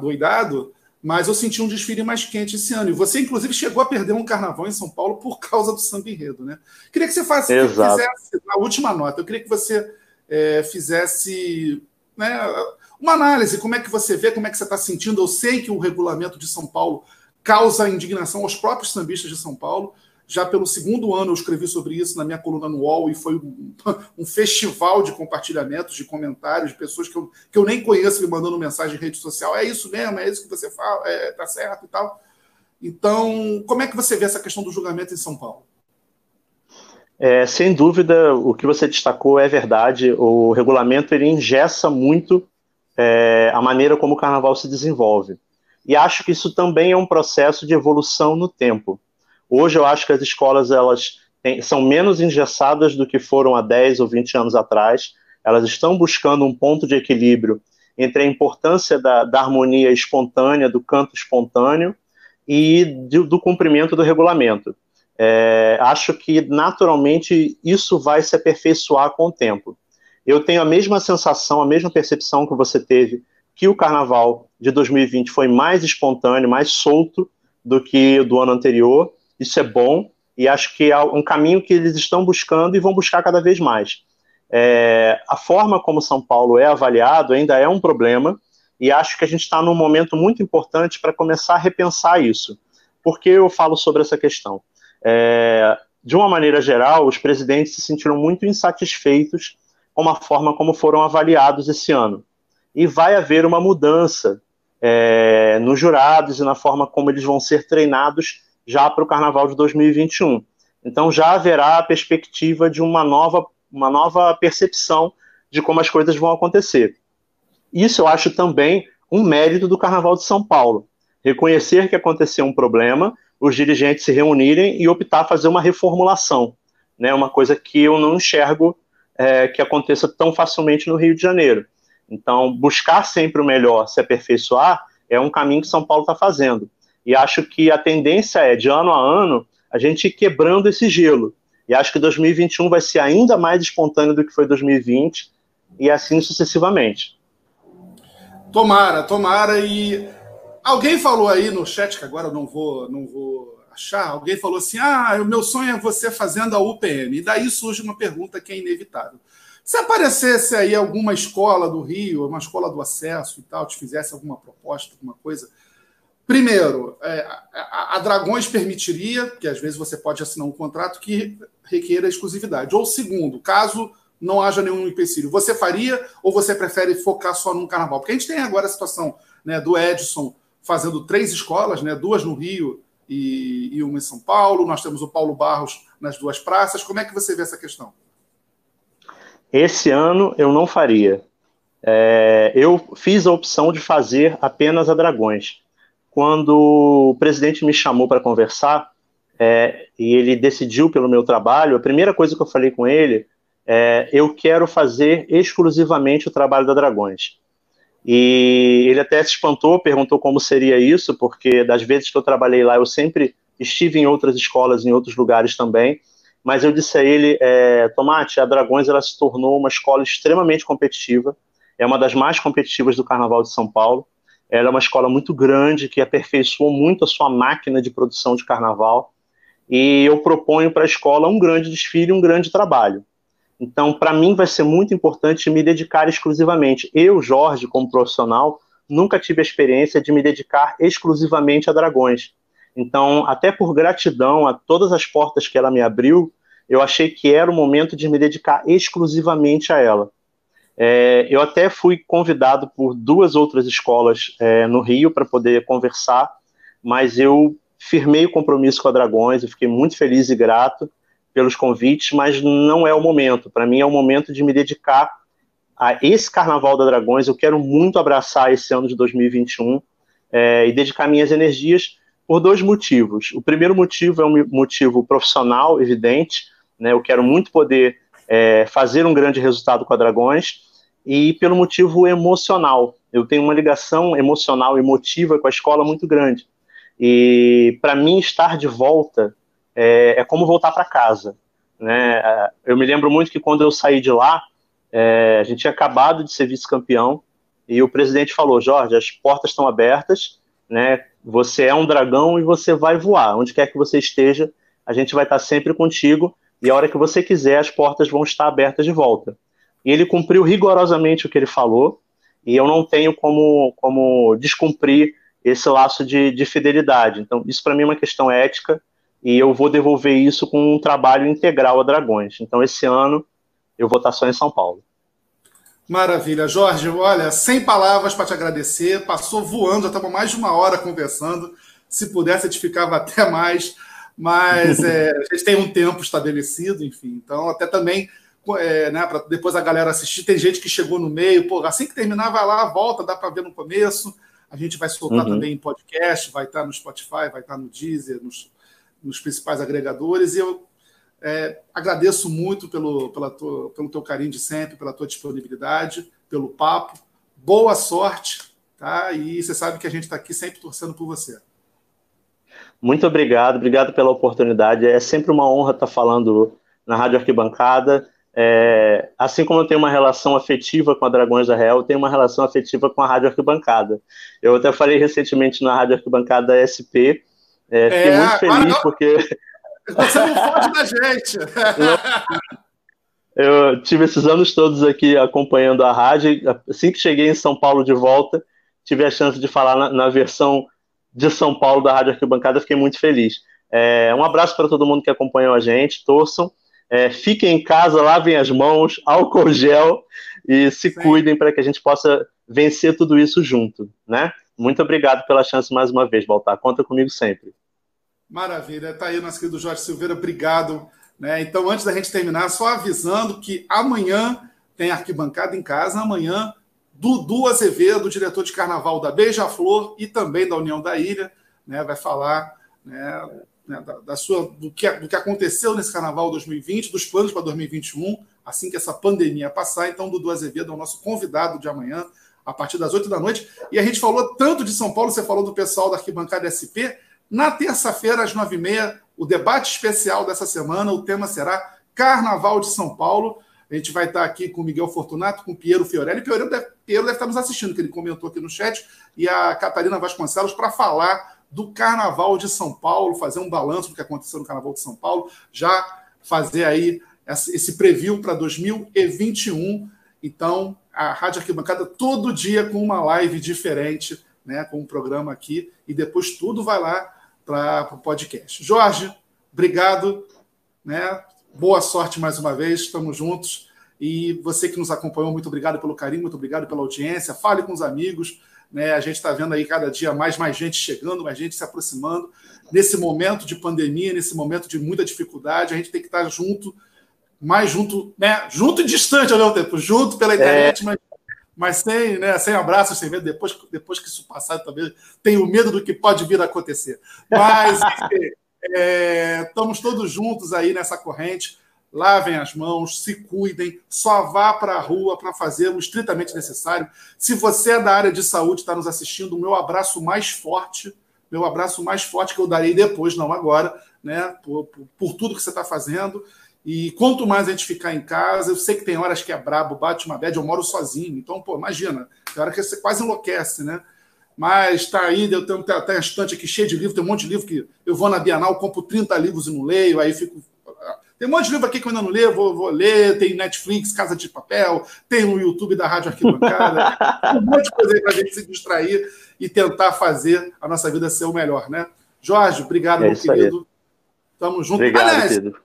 doidado. Mas eu senti um desfile mais quente esse ano. E você, inclusive, chegou a perder um carnaval em São Paulo por causa do samba enredo, né? Queria que você fizesse, na última nota, eu queria que você é, fizesse né, uma análise, como é que você vê, como é que você está sentindo. Eu sei que o regulamento de São Paulo causa indignação aos próprios sambistas de São Paulo, já pelo segundo ano eu escrevi sobre isso na minha coluna no UOL e foi um, (laughs) um festival de compartilhamentos, de comentários, de pessoas que eu, que eu nem conheço me mandando mensagem em rede social. É isso mesmo, é isso que você fala, é, tá certo e tal. Então, como é que você vê essa questão do julgamento em São Paulo? É, sem dúvida, o que você destacou é verdade. O regulamento ele engessa muito é, a maneira como o carnaval se desenvolve. E acho que isso também é um processo de evolução no tempo. Hoje eu acho que as escolas elas têm, são menos engessadas do que foram há 10 ou 20 anos atrás. Elas estão buscando um ponto de equilíbrio entre a importância da, da harmonia espontânea, do canto espontâneo e do, do cumprimento do regulamento. É, acho que naturalmente isso vai se aperfeiçoar com o tempo. Eu tenho a mesma sensação, a mesma percepção que você teve que o carnaval de 2020 foi mais espontâneo, mais solto do que o do ano anterior. Isso é bom e acho que é um caminho que eles estão buscando e vão buscar cada vez mais. É, a forma como São Paulo é avaliado ainda é um problema e acho que a gente está num momento muito importante para começar a repensar isso. Por que eu falo sobre essa questão? É, de uma maneira geral, os presidentes se sentiram muito insatisfeitos com a forma como foram avaliados esse ano. E vai haver uma mudança é, nos jurados e na forma como eles vão ser treinados já para o Carnaval de 2021. Então já haverá a perspectiva de uma nova, uma nova percepção de como as coisas vão acontecer. Isso eu acho também um mérito do Carnaval de São Paulo. Reconhecer que aconteceu um problema, os dirigentes se reunirem e optar fazer uma reformulação. Né, uma coisa que eu não enxergo é, que aconteça tão facilmente no Rio de Janeiro. Então, buscar sempre o melhor, se aperfeiçoar, é um caminho que São Paulo está fazendo. E acho que a tendência é, de ano a ano, a gente ir quebrando esse gelo. E acho que 2021 vai ser ainda mais espontâneo do que foi 2020, e assim sucessivamente. Tomara, tomara. E alguém falou aí no chat, que agora eu não vou, não vou achar, alguém falou assim: ah, o meu sonho é você fazendo a UPM. E daí surge uma pergunta que é inevitável. Se aparecesse aí alguma escola do Rio, uma escola do acesso e tal, te fizesse alguma proposta, alguma coisa, Primeiro, é, a, Dragões permitiria, que às vezes você pode assinar um contrato que requeira exclusividade. Ou segundo, caso não haja nenhum empecilho, você faria ou você prefere focar só num carnaval? Porque a gente tem agora a situação né, do Edson fazendo três escolas, né, duas no Rio e, e uma em São Paulo. Nós temos o Paulo Barros nas duas praças. Como é que você vê essa questão? Esse ano eu não faria. é, eu fiz a opção de fazer apenas a Dragões. Quando o presidente me chamou para conversar, é, e ele decidiu pelo meu trabalho, a primeira coisa que eu falei com ele é: eu quero fazer exclusivamente o trabalho da Dragões. E ele até se espantou, perguntou como seria isso, porque das vezes que eu trabalhei lá, eu sempre estive em outras escolas, em outros lugares também. Mas eu disse a ele, é, Tomate, a Dragões ela se tornou uma escola extremamente competitiva, é uma das mais competitivas do Carnaval de São Paulo. Ela é uma escola muito grande que aperfeiçoou muito a sua máquina de produção de carnaval. E eu proponho para a escola um grande desfile, um grande trabalho. Então, para mim, vai ser muito importante me dedicar exclusivamente. Eu, Jorge, como profissional, nunca tive a experiência de me dedicar exclusivamente a dragões. Então, até por gratidão a todas as portas que ela me abriu, eu achei que era o momento de me dedicar exclusivamente a ela. É, eu até fui convidado por duas outras escolas é, no Rio para poder conversar, mas eu firmei o compromisso com a Dragões, eu fiquei muito feliz e grato pelos convites, mas não é o momento. Para mim é o momento de me dedicar a esse Carnaval da Dragões. Eu quero muito abraçar esse ano de 2021 é, e dedicar minhas energias por dois motivos. O primeiro motivo é um motivo profissional, evidente. Né? Eu quero muito poder é, fazer um grande resultado com a Dragões e pelo motivo emocional. Eu tenho uma ligação emocional, emotiva com a escola muito grande. E para mim estar de volta é, é como voltar para casa. Né? Eu me lembro muito que quando eu saí de lá, é, a gente tinha acabado de ser vice-campeão e o presidente falou: Jorge, as portas estão abertas, né? Você é um dragão e você vai voar. Onde quer que você esteja, a gente vai estar sempre contigo e a hora que você quiser, as portas vão estar abertas de volta. E ele cumpriu rigorosamente o que ele falou e eu não tenho como, como descumprir esse laço de, de fidelidade. Então, isso para mim é uma questão ética e eu vou devolver isso com um trabalho integral a Dragões. Então, esse ano, eu vou estar só em São Paulo. Maravilha. Jorge, olha, sem palavras para te agradecer. Passou voando, já estamos mais de uma hora conversando. Se pudesse, a gente ficava até mais, mas é, a gente tem um tempo estabelecido, enfim. Então, até também, é, né, para depois a galera assistir, tem gente que chegou no meio, pô, assim que terminar, vai lá, volta, dá para ver no começo. A gente vai soltar uhum. também em podcast, vai estar no Spotify, vai estar no Deezer, nos, nos principais agregadores. E eu é, agradeço muito pelo, pela tua, pelo teu carinho de sempre, pela tua disponibilidade, pelo papo. Boa sorte, tá? E você sabe que a gente está aqui sempre torcendo por você. Muito obrigado, obrigado pela oportunidade. É sempre uma honra estar falando na Rádio Arquibancada. É, assim como eu tenho uma relação afetiva com a Dragões da Real, eu tenho uma relação afetiva com a Rádio Arquibancada. Eu até falei recentemente na Rádio Arquibancada SP, é, fiquei é, muito feliz não... porque. (laughs) Você não pode da gente. Eu tive esses anos todos aqui acompanhando a rádio. Assim que cheguei em São Paulo de volta, tive a chance de falar na, na versão de São Paulo da Rádio Arquibancada. Fiquei muito feliz. É, um abraço para todo mundo que acompanhou a gente. Torçam. É, fiquem em casa, lavem as mãos, (laughs) álcool gel e se Sim. cuidem para que a gente possa vencer tudo isso junto, né? Muito obrigado pela chance mais uma vez, Baltar. Conta comigo sempre. Maravilha. Está aí nosso querido Jorge Silveira, obrigado. Né? Então, antes da gente terminar, só avisando que amanhã tem arquibancada em casa, amanhã, Dudu Azevedo, diretor de carnaval da Beija-Flor e também da União da Ilha, né? vai falar né, né, da, da, sua, do, que, do que aconteceu nesse carnaval 2020, dos planos para 2021, assim que essa pandemia passar. Então, Dudu Azevedo é o nosso convidado de amanhã, a partir das 8 da noite. E a gente falou tanto de São Paulo, você falou do pessoal da arquibancada SP. Na terça-feira, às nove e meia, o debate especial dessa semana, o tema será Carnaval de São Paulo. A gente vai estar aqui com o Miguel Fortunato, com o Piero Fiorelli. Piero deve, Piero deve estar nos assistindo, que ele comentou aqui no chat, e a Catarina Vasconcelos para falar do Carnaval de São Paulo, fazer um balanço do que aconteceu no Carnaval de São Paulo, já fazer aí esse preview para 2021. Então, a Rádio Arquibancada todo dia com uma live diferente, né, com um programa aqui, e depois tudo vai lá para o podcast. Jorge, obrigado, né? Boa sorte mais uma vez, estamos juntos. E você que nos acompanhou, muito obrigado pelo carinho, muito obrigado pela audiência. Fale com os amigos, né? A gente está vendo aí cada dia mais, mais gente chegando, mais gente se aproximando. Nesse momento de pandemia, nesse momento de muita dificuldade, a gente tem que estar junto, mais junto, né? Junto e distante ao mesmo tempo, junto pela internet, é. mas mas sem, né, sem abraços, sem medo. Depois, depois que isso passar, também tenho medo do que pode vir a acontecer. Mas, (laughs) enfim, é, estamos todos juntos aí nessa corrente. Lavem as mãos, se cuidem, só vá para a rua para fazer o estritamente necessário. Se você é da área de saúde, está nos assistindo, o meu abraço mais forte, meu abraço mais forte que eu darei depois, não agora, né? Por, por, por tudo que você está fazendo. E quanto mais a gente ficar em casa, eu sei que tem horas que é brabo, bate uma bad, eu moro sozinho. Então, pô, imagina, tem hora que você quase enlouquece, né? Mas tá aí, eu tenho até a estante aqui cheia de livros, tem um monte de livro que eu vou na Bienal, compro 30 livros e não leio, aí fico. Tem um monte de livro aqui que eu ainda não leio, vou, vou ler, tem Netflix, Casa de Papel, tem no YouTube da Rádio Arquibancada, (laughs) tem um monte de coisa aí para a gente se distrair e tentar fazer a nossa vida ser o melhor, né? Jorge, obrigado, é meu querido. Aí. Tamo junto. Obrigado, Aliás, querido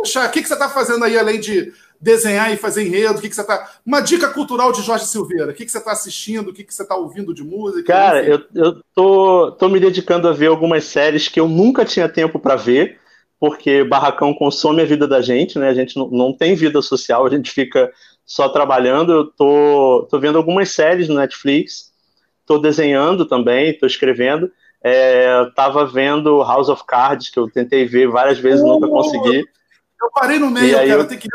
fechar, o que, que você está fazendo aí, além de desenhar e fazer enredo? O que, que você está. Uma dica cultural de Jorge Silveira. O que, que você está assistindo? O que, que você está ouvindo de música? Cara, eu, eu tô, tô me dedicando a ver algumas séries que eu nunca tinha tempo para ver, porque Barracão consome a vida da gente, né? A gente não, não tem vida social, a gente fica só trabalhando. Eu tô, tô vendo algumas séries no Netflix, tô desenhando também, tô escrevendo. É, tava vendo House of Cards, que eu tentei ver várias vezes, e nunca consegui. Eu parei no meio, cara, eu tenho que.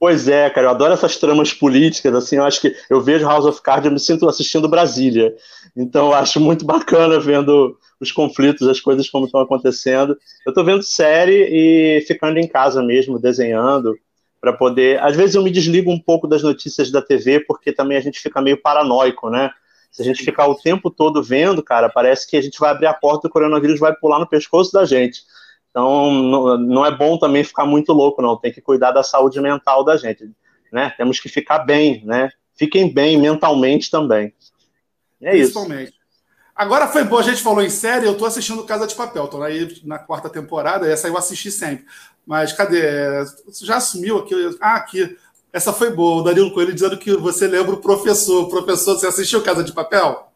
Pois é, cara, eu adoro essas tramas políticas, assim, eu acho que eu vejo House of Cards, eu me sinto assistindo Brasília. Então eu acho muito (laughs) bacana vendo os conflitos, as coisas como estão acontecendo. Eu tô vendo série e ficando em casa mesmo, desenhando, para poder. Às vezes eu me desligo um pouco das notícias da TV, porque também a gente fica meio paranoico, né? Se a gente ficar o tempo todo vendo, cara, parece que a gente vai abrir a porta e o coronavírus vai pular no pescoço da gente. Então, não, é bom também ficar muito louco, não. Tem que cuidar da saúde mental da gente, né? Temos que ficar bem, né? Fiquem bem mentalmente também. É Principalmente. isso. Agora foi bom, a gente falou em série, eu tô assistindo Casa de Papel, tô aí na quarta temporada, essa eu assisti sempre. Mas cadê? Já assumiu aqui? Ah, aqui. Essa foi boa, o Danilo Coelho dizendo que você lembra o professor. Professor, você assistiu Casa de Papel?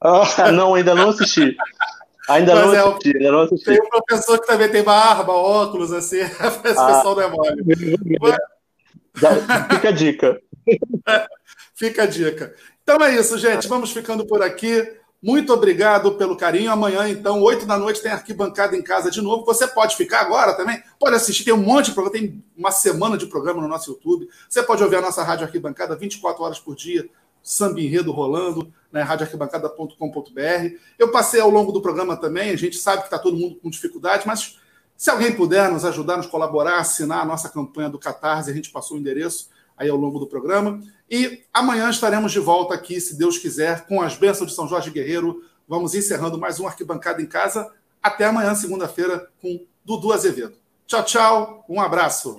Ah, não, ainda não assisti. Ainda não, é, assisti, ainda não assisti. Tem um professor que também tem barba, óculos, assim. (laughs) Esse ah, pessoal não é mole. Fica a dica. (laughs) Fica a dica. Então é isso, gente. Vamos ficando por aqui. Muito obrigado pelo carinho. Amanhã, então, oito da noite, tem arquibancada em casa de novo. Você pode ficar agora também, pode assistir. Tem um monte de programa, tem uma semana de programa no nosso YouTube. Você pode ouvir a nossa rádio arquibancada 24 horas por dia, samba enredo rolando né, radioarquibancada.com.br. Eu passei ao longo do programa também, a gente sabe que está todo mundo com dificuldade, mas se alguém puder nos ajudar, nos colaborar, assinar a nossa campanha do Catarse, a gente passou o endereço aí ao longo do programa. E amanhã estaremos de volta aqui, se Deus quiser, com as bênçãos de São Jorge Guerreiro. Vamos encerrando mais um Arquibancada em Casa. Até amanhã, segunda-feira, com Dudu Azevedo. Tchau, tchau. Um abraço.